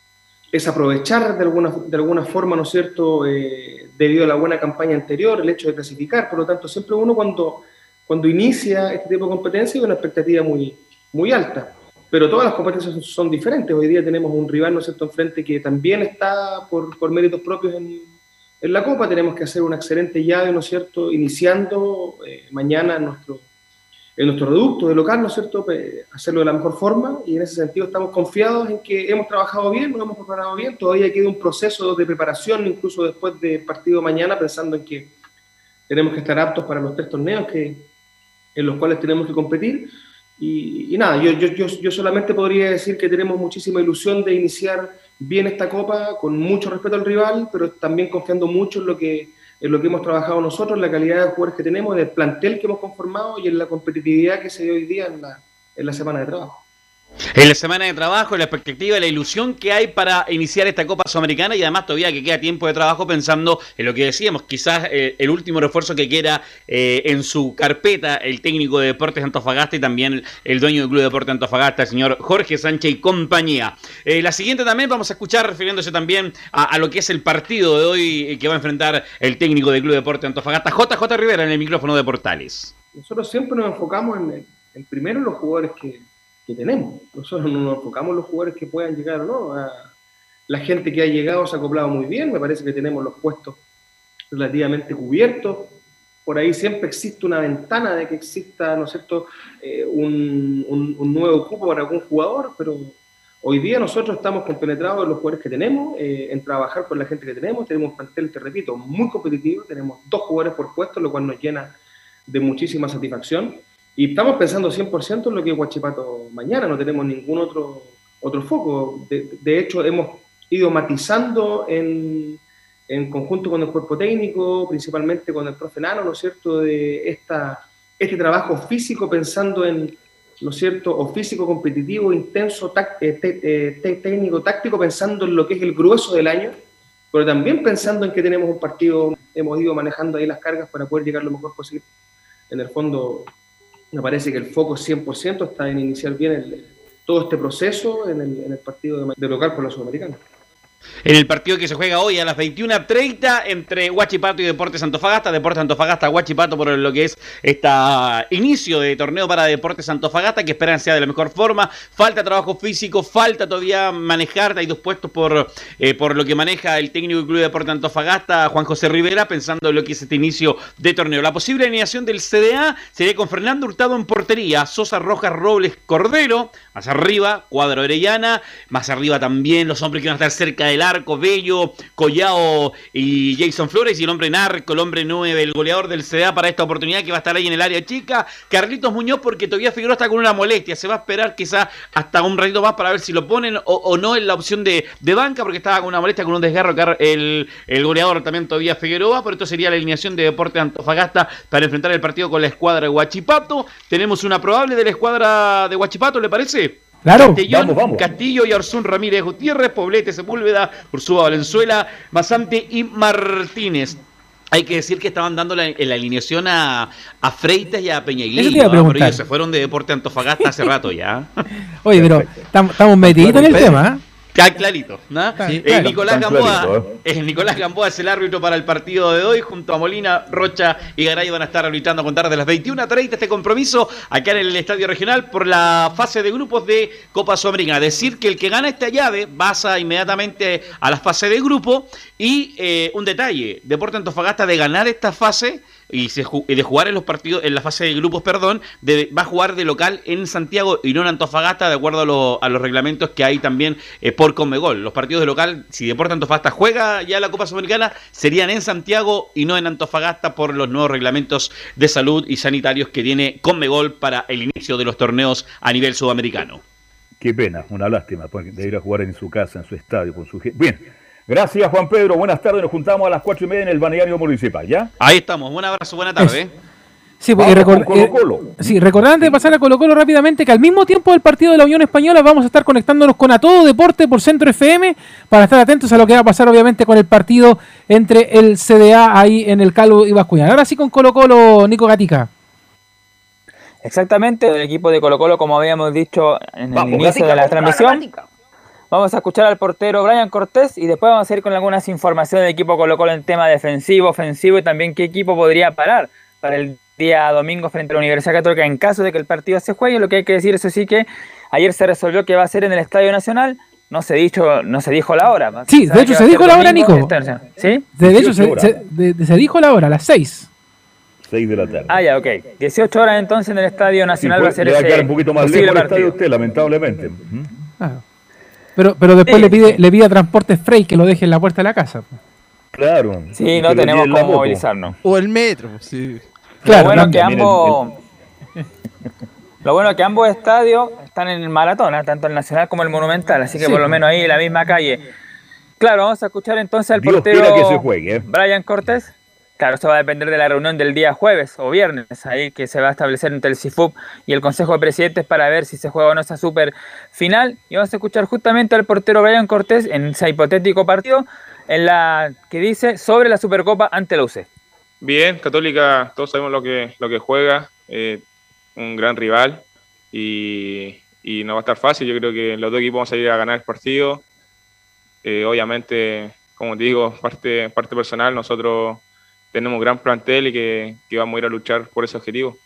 es, aprovechar de alguna, de alguna forma, ¿no es cierto?, eh, debido a la buena campaña anterior, el hecho de clasificar, por lo tanto, siempre uno cuando, cuando inicia este tipo de competencia hay una expectativa muy, muy alta. Pero todas las competencias son, diferentes. Hoy día tenemos un rival, ¿no es cierto?, enfrente que también está por, por méritos propios en, en la Copa tenemos que hacer una excelente llave, ¿no es cierto? Iniciando eh, mañana en nuestro, en nuestro reducto de local, ¿no es cierto? hacerlo de la mejor forma y en ese sentido estamos confiados en que hemos trabajado bien, nos hemos preparado bien. Todavía queda un proceso de preparación, incluso después del partido mañana, pensando en que tenemos que estar aptos para los tres torneos que, en los cuales tenemos que competir. Y, nada, yo, yo, yo, yo solamente podría decir que tenemos muchísima ilusión de iniciar bien esta copa, con mucho respeto al rival, pero también confiando mucho en lo que, en lo que hemos trabajado nosotros, en la calidad de jugadores que tenemos, en el plantel que hemos conformado y en la competitividad que se dio hoy día en la, en la semana de trabajo. En la semana de trabajo, la expectativa, la ilusión que hay para iniciar esta Copa Sudamericana y además todavía que queda tiempo de trabajo pensando en lo que decíamos, quizás eh, el último refuerzo que quiera eh, en su carpeta el técnico de Deportes Antofagasta y también el dueño del Club de Deportes Antofagasta, el señor Jorge Sánchez y compañía. Eh, la siguiente también vamos a escuchar refiriéndose también a, lo que es el partido de hoy que va a enfrentar el técnico del Club de Deportes Antofagasta, JJ Rivera, en el micrófono de Portales. Nosotros siempre nos enfocamos en, en primero los jugadores que que tenemos. Nosotros no nos enfocamos en los jugadores que puedan llegar o no. la gente que ha llegado se ha acoplado muy bien, me parece que tenemos los puestos relativamente cubiertos. Por ahí siempre existe una ventana de que exista, ¿no es cierto?, eh, un, un, nuevo cupo para algún jugador, pero hoy día nosotros estamos compenetrados en los jugadores que tenemos, eh, en trabajar con la gente que tenemos. Tenemos un plantel, te repito, muy competitivo. Tenemos dos jugadores por puesto, lo cual nos llena de muchísima satisfacción. Y estamos pensando 100% en lo que es Huachipato mañana, no tenemos ningún otro, otro foco. De, hecho, hemos ido matizando en, en, conjunto con el cuerpo técnico, principalmente con el profe Nano, ¿no es cierto?, de esta, este trabajo físico pensando en, ¿no es cierto?, o físico, competitivo, intenso, eh, eh, técnico, táctico, pensando en lo que es el grueso del año, pero también pensando en que tenemos un partido, hemos ido manejando ahí las cargas para poder llegar lo mejor posible. En el fondo, me parece que el foco 100% está en iniciar bien todo este proceso en el, partido de, de local por la Sudamericana en el partido que se juega hoy a las 21.30 entre Huachipato y Deportes Antofagasta. Deportes Antofagasta, Huachipato por lo que es este inicio de torneo para Deportes Antofagasta, que esperan sea de la mejor forma. Falta trabajo físico, falta todavía manejar. Hay dos puestos por, eh, por lo que maneja el técnico del Club de Deportes Antofagasta, Juan José Rivera, pensando en lo que es este inicio de torneo. La posible alineación del CDA sería con Fernando Hurtado en portería, Sosa Rojas Robles Cordero, más arriba, Cuadro Orellana, más arriba también los hombres que van a estar cerca del arco, Bello, Collao y Jason Flores y el hombre narco, el hombre 9, el goleador del CDA para esta oportunidad que va a estar ahí en el área chica. Carlitos Muñoz porque todavía Figueroa está con una molestia, se va a esperar quizá hasta un ratito más para ver si lo ponen o, no en la opción de, banca porque estaba con una molestia, con un desgarro el, el goleador también todavía Figueroa, pero esto sería la alineación de Deporte Antofagasta para enfrentar el partido con la escuadra de Huachipato. Tenemos una probable de la escuadra de Huachipato, ¿le parece? Claro. Castillo y Arzún Ramírez Gutiérrez, Poblete Sepúlveda, Ursúa Valenzuela, Masante y Martínez. Hay que decir que estaban dando la, la alineación a, a, Freitas y a Peñaguillo, pero ellos se fueron de Deporte Antofagasta hace rato ya. *laughs* Oye, pero estamos metiditos en el tema, ¿eh? Clarito, ¿no? Eh, Nicolás Gamboa, eh, Nicolás Gamboa es el árbitro para el partido de hoy, junto a Molina, Rocha y Garay van a estar arbitrando a contar de las 21.30 este compromiso acá en el Estadio Regional por la fase de grupos de Copa Sudamericana. Decir que el que gana esta llave pasa inmediatamente a la fase de grupo y eh, un detalle, Deporte Antofagasta de ganar esta fase y, de jugar en los partidos, en la fase de grupos, perdón, va a jugar de local en Santiago y no en Antofagasta, de acuerdo a, los reglamentos que hay también eh, por Conmebol. Los partidos de local, si Deportes Antofagasta juega ya la Copa Sudamericana, serían en Santiago y no en Antofagasta por los nuevos reglamentos de salud y sanitarios que tiene Conmebol para el inicio de los torneos a nivel sudamericano. Qué pena, una lástima, pues, de ir a jugar en su casa, en su estadio, con su Bien, Gracias, Juan Pedro. Buenas tardes. Nos juntamos a las cuatro y media en el balneario municipal, ¿ya? Ahí estamos. Un abrazo, buena tarde. Sí, porque Colo -Colo. sí, recordar antes de pasar a Colo Colo rápidamente que al mismo tiempo del partido de la Unión Española vamos a estar conectándonos con A Todo Deporte por Centro FM para estar atentos a lo que va a pasar obviamente con el partido entre el CDA ahí en el Calvo y Bascuñán. Ahora sí con Colo Colo, Nico Gatica. Exactamente, el equipo de Colo Colo, como habíamos dicho en el inicio de la transmisión. Vamos a escuchar al portero Brian Cortés y después vamos a ir con algunas informaciones del equipo Colo Colo en tema defensivo, ofensivo y también qué equipo podría parar para el día domingo frente a la Universidad Católica en caso de que el partido se juegue. Lo que hay que decir, eso sí, que ayer se resolvió que va a ser en el Estadio Nacional. No se, dicho, no se dijo la hora. Sí, de hecho se dijo la hora, Nico. ¿Sí? De, hecho se, se, dijo la hora, a las 6. 6 de la tarde. Ah, ya, ok. 18 horas entonces en el Estadio Nacional va a ser ese. Va a quedar un poquito más lejos el estadio usted, lamentablemente. Ah. Pero, pero después le pide le pide a Transporte Frey que lo deje en la puerta de la casa. Claro. Sí, no tenemos cómo movilizarnos. O el metro, sí. Claro, lo bueno que ambos... Lo bueno que ambos estadios están en el maratón, ¿eh? tanto el Nacional como el Monumental, así que por lo menos ahí en la misma calle. Claro, vamos a escuchar entonces al portero que se juegue, ¿eh? Brian Cortés. Claro, eso va a depender de la reunión del día jueves o viernes, ahí que se va a establecer entre el CIFUP y el Consejo de Presidentes para ver si se juega o no esa super final. Y vamos a escuchar justamente al portero Brian Cortés en ese hipotético partido en la que dice sobre la Supercopa ante la UC. Bien, Católica, todos sabemos lo que, lo que juega, eh, un gran rival y, no va a estar fácil. Yo creo que los dos equipos vamos a ir a ganar el partido. Eh, obviamente, como te digo, parte, parte personal, nosotros tenemos gran plantel y que, vamos a ir a luchar por ese objetivo.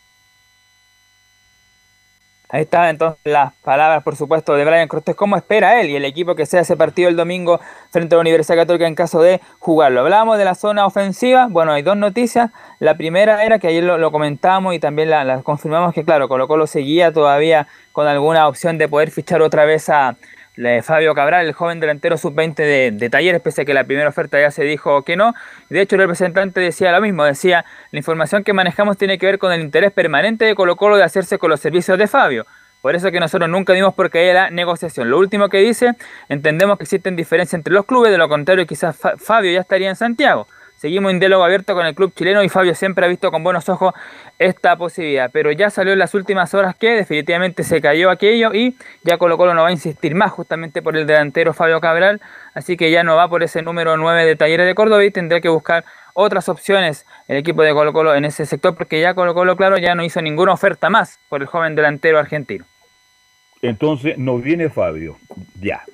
Ahí está entonces las palabras, por supuesto, de Brian Cortés. ¿Cómo espera él y el equipo que sea ese partido el domingo frente a la Universidad Católica en caso de jugarlo? Hablábamos de la zona ofensiva. Bueno, hay dos noticias. La primera era que ayer lo, comentamos y también la, confirmamos que, claro, Colo Colo seguía todavía con alguna opción de poder fichar otra vez a, Fabio Cabral, el joven delantero sub-20 de, de, Talleres, pese a que la primera oferta ya se dijo que no. De hecho, el representante decía lo mismo, decía, la información que manejamos tiene que ver con el interés permanente de Colo Colo de hacerse con los servicios de Fabio. Por eso que nosotros nunca dimos por qué la negociación. Lo último que dice, entendemos que existen diferencias entre los clubes, de lo contrario quizás Fabio ya estaría en Santiago. Seguimos en diálogo abierto con el club chileno y Fabio siempre ha visto con buenos ojos esta posibilidad. Pero ya salió en las últimas horas que definitivamente se cayó aquello y ya Colo Colo no va a insistir más justamente por el delantero Fabio Cabral. Así que ya no va por ese número 9 de Talleres de Córdoba y tendrá que buscar otras opciones el equipo de Colo Colo en ese sector porque ya Colo Colo, claro, ya no hizo ninguna oferta más por el joven delantero argentino. Entonces nos viene Fabio, ya.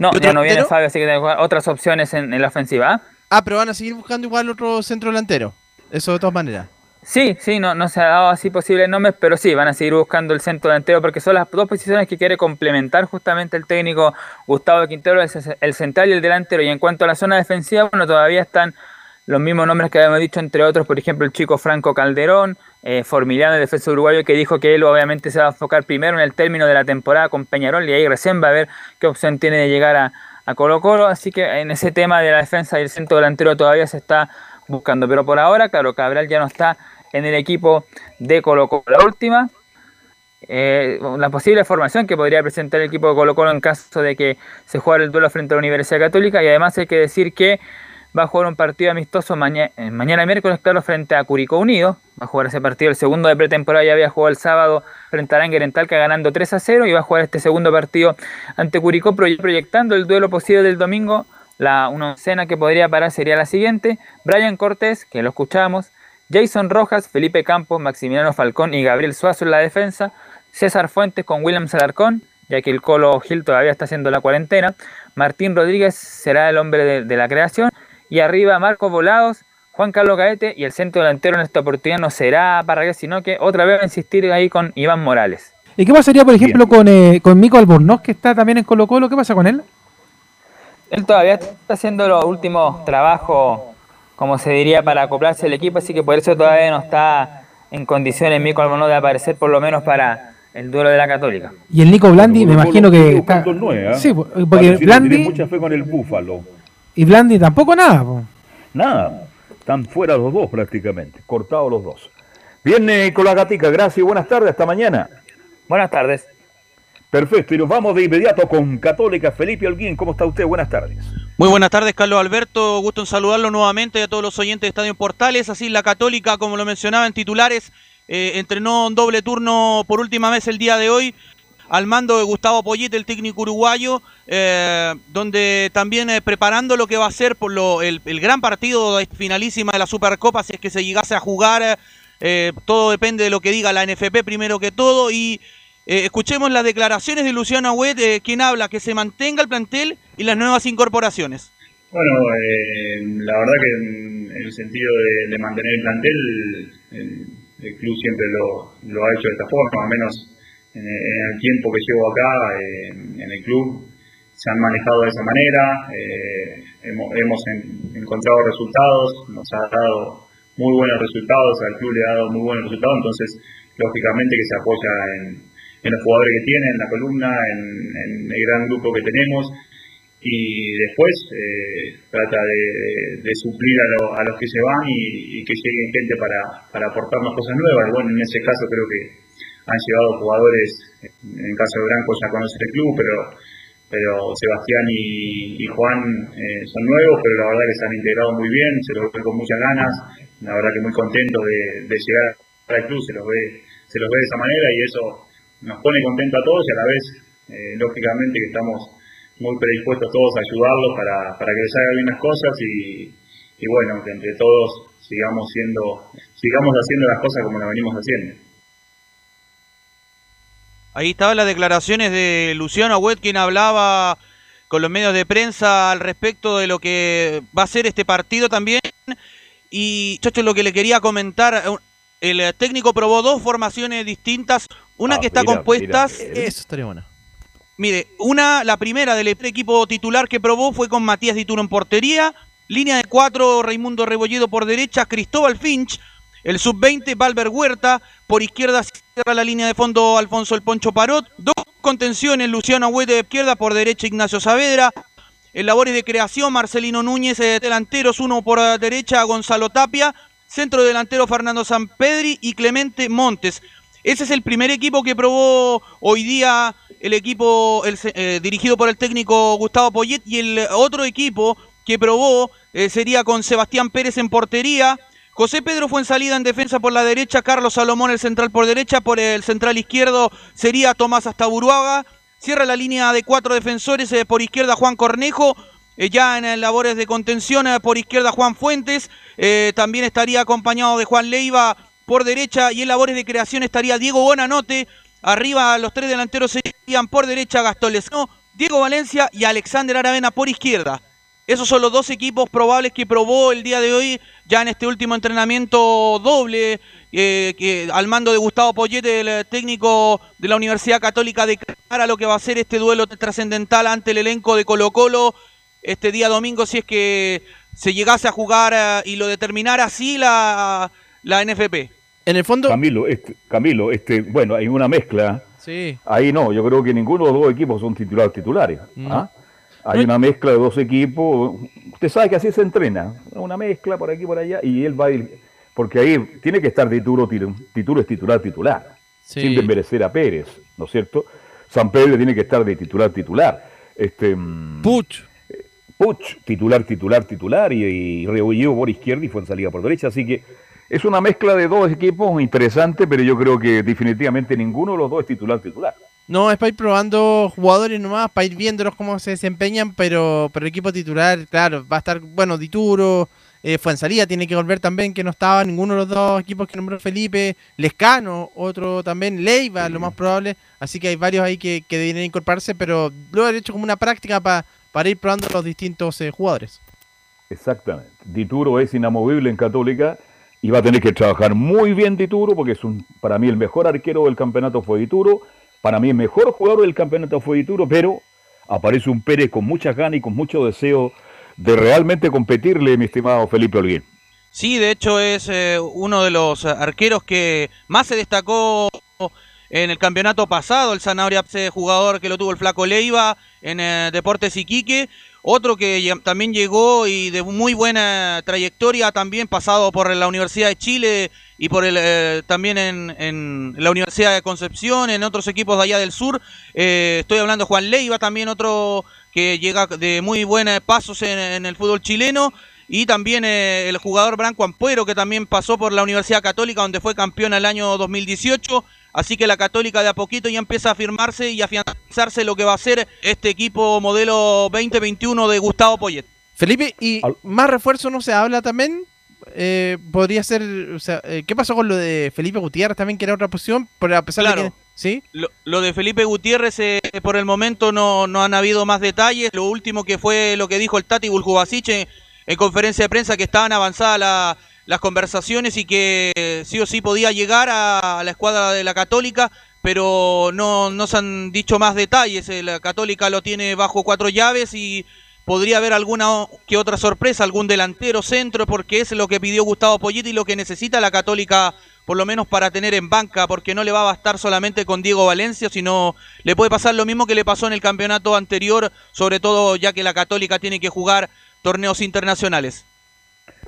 No, ya no viene Fabio, así que tengo otras opciones en, la ofensiva. ¿ah? ¿ah? pero van a seguir buscando igual otro centro delantero. Eso de todas maneras. Sí, sí, no, no se ha dado así posibles nombres, pero sí, van a seguir buscando el centro delantero porque son las dos posiciones que quiere complementar justamente el técnico Gustavo Quintero, el central y el delantero. Y en cuanto a la zona defensiva, bueno, todavía están los mismos nombres que habíamos dicho, entre otros, por ejemplo, el chico Franco Calderón, eh, Formiliano, el defensor uruguayo, que dijo que él obviamente se va a enfocar primero en el término de la temporada con Peñarol y ahí recién va a ver qué opción tiene de llegar a, a Colo Colo. Así que en ese tema de la defensa y el centro delantero todavía se está buscando. Pero por ahora, claro, Cabral ya no está en el equipo de Colo Colo. La última, eh, la posible formación que podría presentar el equipo de Colo Colo en caso de que se juegue el duelo frente a la Universidad Católica. Y además hay que decir que va a jugar un partido amistoso mañana, eh, mañana miércoles, claro, frente a Curicó Unido. Va a jugar ese partido, el segundo de pretemporada ya había jugado el sábado frente a Aranguer en Talca ganando 3 a 0 y va a jugar este segundo partido ante Curicó proyectando el duelo posible del domingo. La una escena que podría parar sería la siguiente. Brian Cortés, que lo escuchamos, Jason Rojas, Felipe Campos, Maximiliano Falcón y Gabriel Suazo en la defensa. César Fuentes con William Salarcón, ya que el Colo Gil todavía está haciendo la cuarentena. Martín Rodríguez será el hombre de la creación y arriba Marcos Volados, Juan Carlos Gaete y el centro delantero en esta oportunidad no será Parragués, sino que otra vez va a insistir ahí con Iván Morales. ¿Y qué pasaría, por ejemplo, con, eh, con Mico Albornoz, que está también en Colo Colo? ¿Qué pasa con él? Él todavía está haciendo los últimos trabajos, como se diría, para acoplarse al equipo, así que por eso todavía no está en condiciones Mico Albornoz de aparecer, por lo menos para el duelo de la Católica. Y el Nico Blandi, me imagino que está... Sí, porque Blandi... Tiene mucha fe con el Búfalo. Y Blandi tampoco nada. Nada. Están fuera los dos prácticamente. Cortados los dos. Viene con la gatica. Gracias y buenas tardes. Hasta mañana. Buenas tardes. Perfecto. Y nos vamos de inmediato con Católica. Felipe Alguín, ¿cómo está usted? Buenas tardes. Muy buenas tardes, Carlos Alberto. Gusto en saludarlo nuevamente a todos los oyentes de Estadio Portales. Así la Católica, como lo mencionaba en titulares, eh, entrenó en doble turno por última vez el día de hoy al mando de Gustavo Poyete, el técnico uruguayo, eh, donde también eh, preparando lo que va a ser por lo, el, gran partido finalísima de la Supercopa, si es que se llegase a jugar, eh, todo depende de lo que diga la NFP primero que todo, y escuchemos las declaraciones de Luciano Agüet, quien habla que se mantenga el plantel y las nuevas incorporaciones. Bueno, la verdad que en, el sentido de, mantener el plantel, el, club siempre lo, lo ha hecho de esta forma, al menos en, el tiempo que llevo acá en el club se han manejado de esa manera, eh, hemos, encontrado resultados, nos ha dado muy buenos resultados, al club le ha dado muy buenos resultados, entonces lógicamente que se apoya en, los jugadores que tiene, en la columna, en, el gran grupo que tenemos y después eh, trata de, suplir a, los que se van y, que lleguen gente para, para aportarnos cosas nuevas. Bueno, en ese caso creo que han llevado jugadores, en caso de Branco ya conoce el club, pero, pero Sebastián y, Juan eh, son nuevos, pero la verdad que se han integrado muy bien, se los ve con muchas ganas, la verdad que muy contentos de, llegar al club, se los ve, se los ve de esa manera y eso nos pone contentos a todos y a la vez, eh, lógicamente que estamos muy predispuestos todos a ayudarlos para, para que les hagan bien las cosas y, y bueno, que entre todos sigamos siendo, sigamos haciendo las cosas como las venimos haciendo. Ahí estaban las declaraciones de Luciano Agüet, quien hablaba con los medios de prensa al respecto de lo que va a ser este partido también. Y, Chacho, lo que le quería comentar, el técnico probó dos formaciones distintas, una ah, que está compuesta... Eso estaría bueno. Mire, una, la primera del equipo titular que probó fue con Matías Dituro en portería, línea de cuatro, Raimundo Rebolledo por derecha, Cristóbal Finch, el sub-20, Valver Huerta, por izquierda cierra la línea de fondo Alfonso El Poncho Parot, dos contenciones, Luciano Agüete de izquierda, por derecha Ignacio Saavedra, en labores de creación Marcelino Núñez, eh, delanteros, uno por derecha Gonzalo Tapia, centro delantero Fernando Sampedri y Clemente Montes. Ese es el primer equipo que probó hoy día el equipo eh, dirigido por el técnico Gustavo Poyet. Y el otro equipo que probó eh, sería con Sebastián Pérez en portería. José Pedro fue en salida en defensa por la derecha, Carlos Salomón el central por derecha, por el central izquierdo sería Tomás Astaburuaga. Cierra la línea de cuatro defensores, eh, por izquierda Juan Cornejo, eh, ya en eh, labores de contención por izquierda Juan Fuentes, también estaría acompañado de Juan Leiva por derecha y en labores de creación estaría Diego Bonanote, arriba los tres delanteros serían por derecha Gastón Lescano, Diego Valencia y Alexander Aravena por izquierda. Esos son los dos equipos probables que probó el día de hoy, ya en este último entrenamiento doble, eh, que al mando de Gustavo Poyete, el técnico de la Universidad Católica, de cara lo que va a ser este duelo trascendental ante el elenco de Colo Colo este día domingo, si es que se llegase a jugar eh, y lo determinara así la, la NFP. En el fondo. Camilo, este, Camilo, este, bueno, hay una mezcla. Sí. Ahí no, yo creo que ninguno de los dos equipos son titulares titulares. ¿ah? Hay una mezcla de dos equipos. Usted sabe que así se entrena. Una mezcla por aquí por allá y él va a ir. Porque ahí tiene que estar Tituro, Tituro es titular, titular. Sin desmerecer a Pérez, ¿no es cierto? San Pedro tiene que estar de titular, titular. Este, mm, Puch. Puch, titular, titular, titular. Y, y por izquierda y fue en salida por derecha. Así que es una mezcla de dos equipos interesante, pero yo creo que definitivamente ninguno de los dos es titular, titular. No, es para ir probando jugadores nomás, para ir viéndolos cómo se desempeñan, pero, pero el equipo titular, claro, va a estar, bueno, Dituro, eh, salida, tiene que volver también, que no estaba ninguno de los dos equipos que nombró Felipe, Lescano, otro también, Leiva, lo más probable, así que hay varios ahí que, que deberían incorporarse, pero lo han hecho como una práctica para para ir probando los distintos eh, jugadores. Exactamente. Dituro es inamovible en Católica y va a tener que trabajar muy bien Dituro porque es un, para mí el mejor arquero del campeonato fue Dituro para mí el mejor jugador del campeonato fue Dituro, pero aparece un Pérez con muchas ganas y con mucho deseo de realmente competirle, mi estimado Felipe Olguín. Sí, de hecho es eh, uno de los arqueros que más se destacó en el campeonato pasado, el Zanahoria jugador que lo tuvo el Flaco Leiva en eh, Deportes Iquique, otro que también llegó y de muy buena trayectoria, también pasado por la Universidad de Chile y por el, eh, también en, la Universidad de Concepción, en otros equipos de allá del sur. Eh, estoy hablando de Juan Leiva, también otro que llega de muy buenos pasos en, el fútbol chileno. Y también eh, el jugador Branco Ampuero, que también pasó por la Universidad Católica, donde fue campeón el año 2018 Así que la Católica de a poquito ya empieza a firmarse y a afianzarse lo que va a ser este equipo modelo 2021 de Gustavo Poyet. Felipe, ¿y más refuerzo no se habla también? Eh, podría ser, eh, ¿qué pasó con lo de Felipe Gutiérrez también, que era otra posición? Pero a pesar de que, ¿sí? Lo, de Felipe Gutiérrez, eh, por el momento no, no han habido más detalles. Lo último que fue lo que dijo el Tati Buljubasic en conferencia de prensa, que estaban avanzadas la las conversaciones y que sí o sí podía llegar a, la escuadra de la Católica, pero no, no se han dicho más detalles. Eh, la Católica lo tiene bajo cuatro llaves y podría haber alguna que otra sorpresa, algún delantero centro, porque es lo que pidió Gustavo Polliti y lo que necesita la Católica, por lo menos para tener en banca, porque no le va a bastar solamente con Diego Valencia, sino le puede pasar lo mismo que le pasó en el campeonato anterior, sobre todo ya que la Católica tiene que jugar torneos internacionales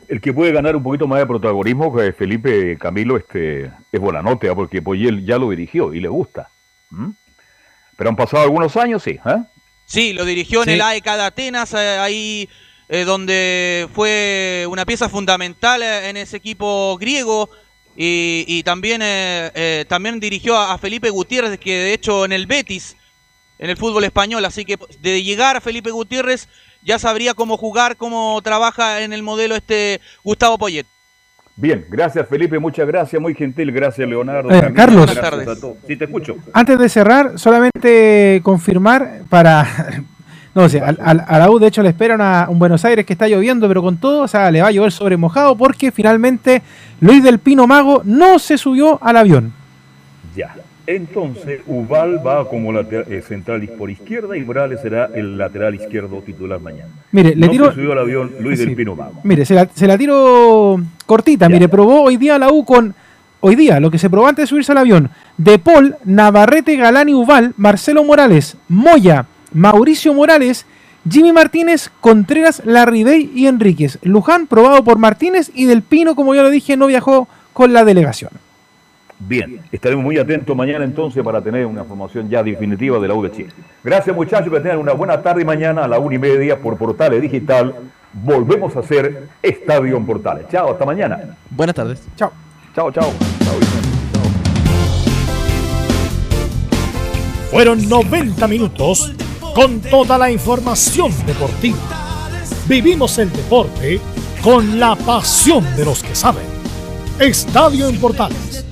el que puede ganar un poquito más de protagonismo, que Felipe Camilo, este, es Bonanote, ¿ah? porque Poyel ya lo dirigió y le gusta. Pero han pasado algunos años, sí. ¿eh? Sí, lo dirigió en el AEK de Atenas, eh, ahí eh, donde fue una pieza fundamental eh, en ese equipo griego. Y, también, también dirigió a, Felipe Gutiérrez, que de hecho en el Betis, en el fútbol español. Así que de llegar a Felipe Gutiérrez ya sabría cómo jugar, cómo trabaja en el modelo este Gustavo Poyet. Bien, gracias Felipe, muchas gracias, muy gentil, gracias Leonardo. Eh, Carlos, buenas tardes. Sí, te escucho. Antes de cerrar, solamente confirmar para... *laughs* No sé, a, la U de hecho le espera un Buenos Aires que está lloviendo, pero con todo, o sea, le va a llover sobre mojado porque finalmente Luis del Pino Mago no se subió al avión. Ya. Entonces, Ubal va como lateral, eh, central por izquierda y Morales será el lateral izquierdo titular mañana. Mire, le tiro. Se subió al avión Luis del Pino Mire, se la, se la tiro cortita. Mire, probó hoy día la U con. Hoy día, lo que se probó antes de subirse al avión. De Paul, Navarrete, Galán y Ubal, Marcelo Morales, Moya, Mauricio Morales, Jimmy Martínez, Contreras, Larribey y Enríquez. Luján, probado por Martínez y Del Pino, como ya lo dije, no viajó con la delegación. Bien, estaremos muy atentos mañana entonces para tener una formación ya definitiva de la U de Chile. Gracias muchachos, que tengan una buena tarde y mañana a la una y media por Portales Digital volvemos a hacer Estadio en Portales. Chao, hasta mañana. Buenas tardes. Chao. Chao, chao. chao Fueron 90 minutos con toda la información deportiva. Vivimos el deporte con la pasión de los que saben. Estadio en Portales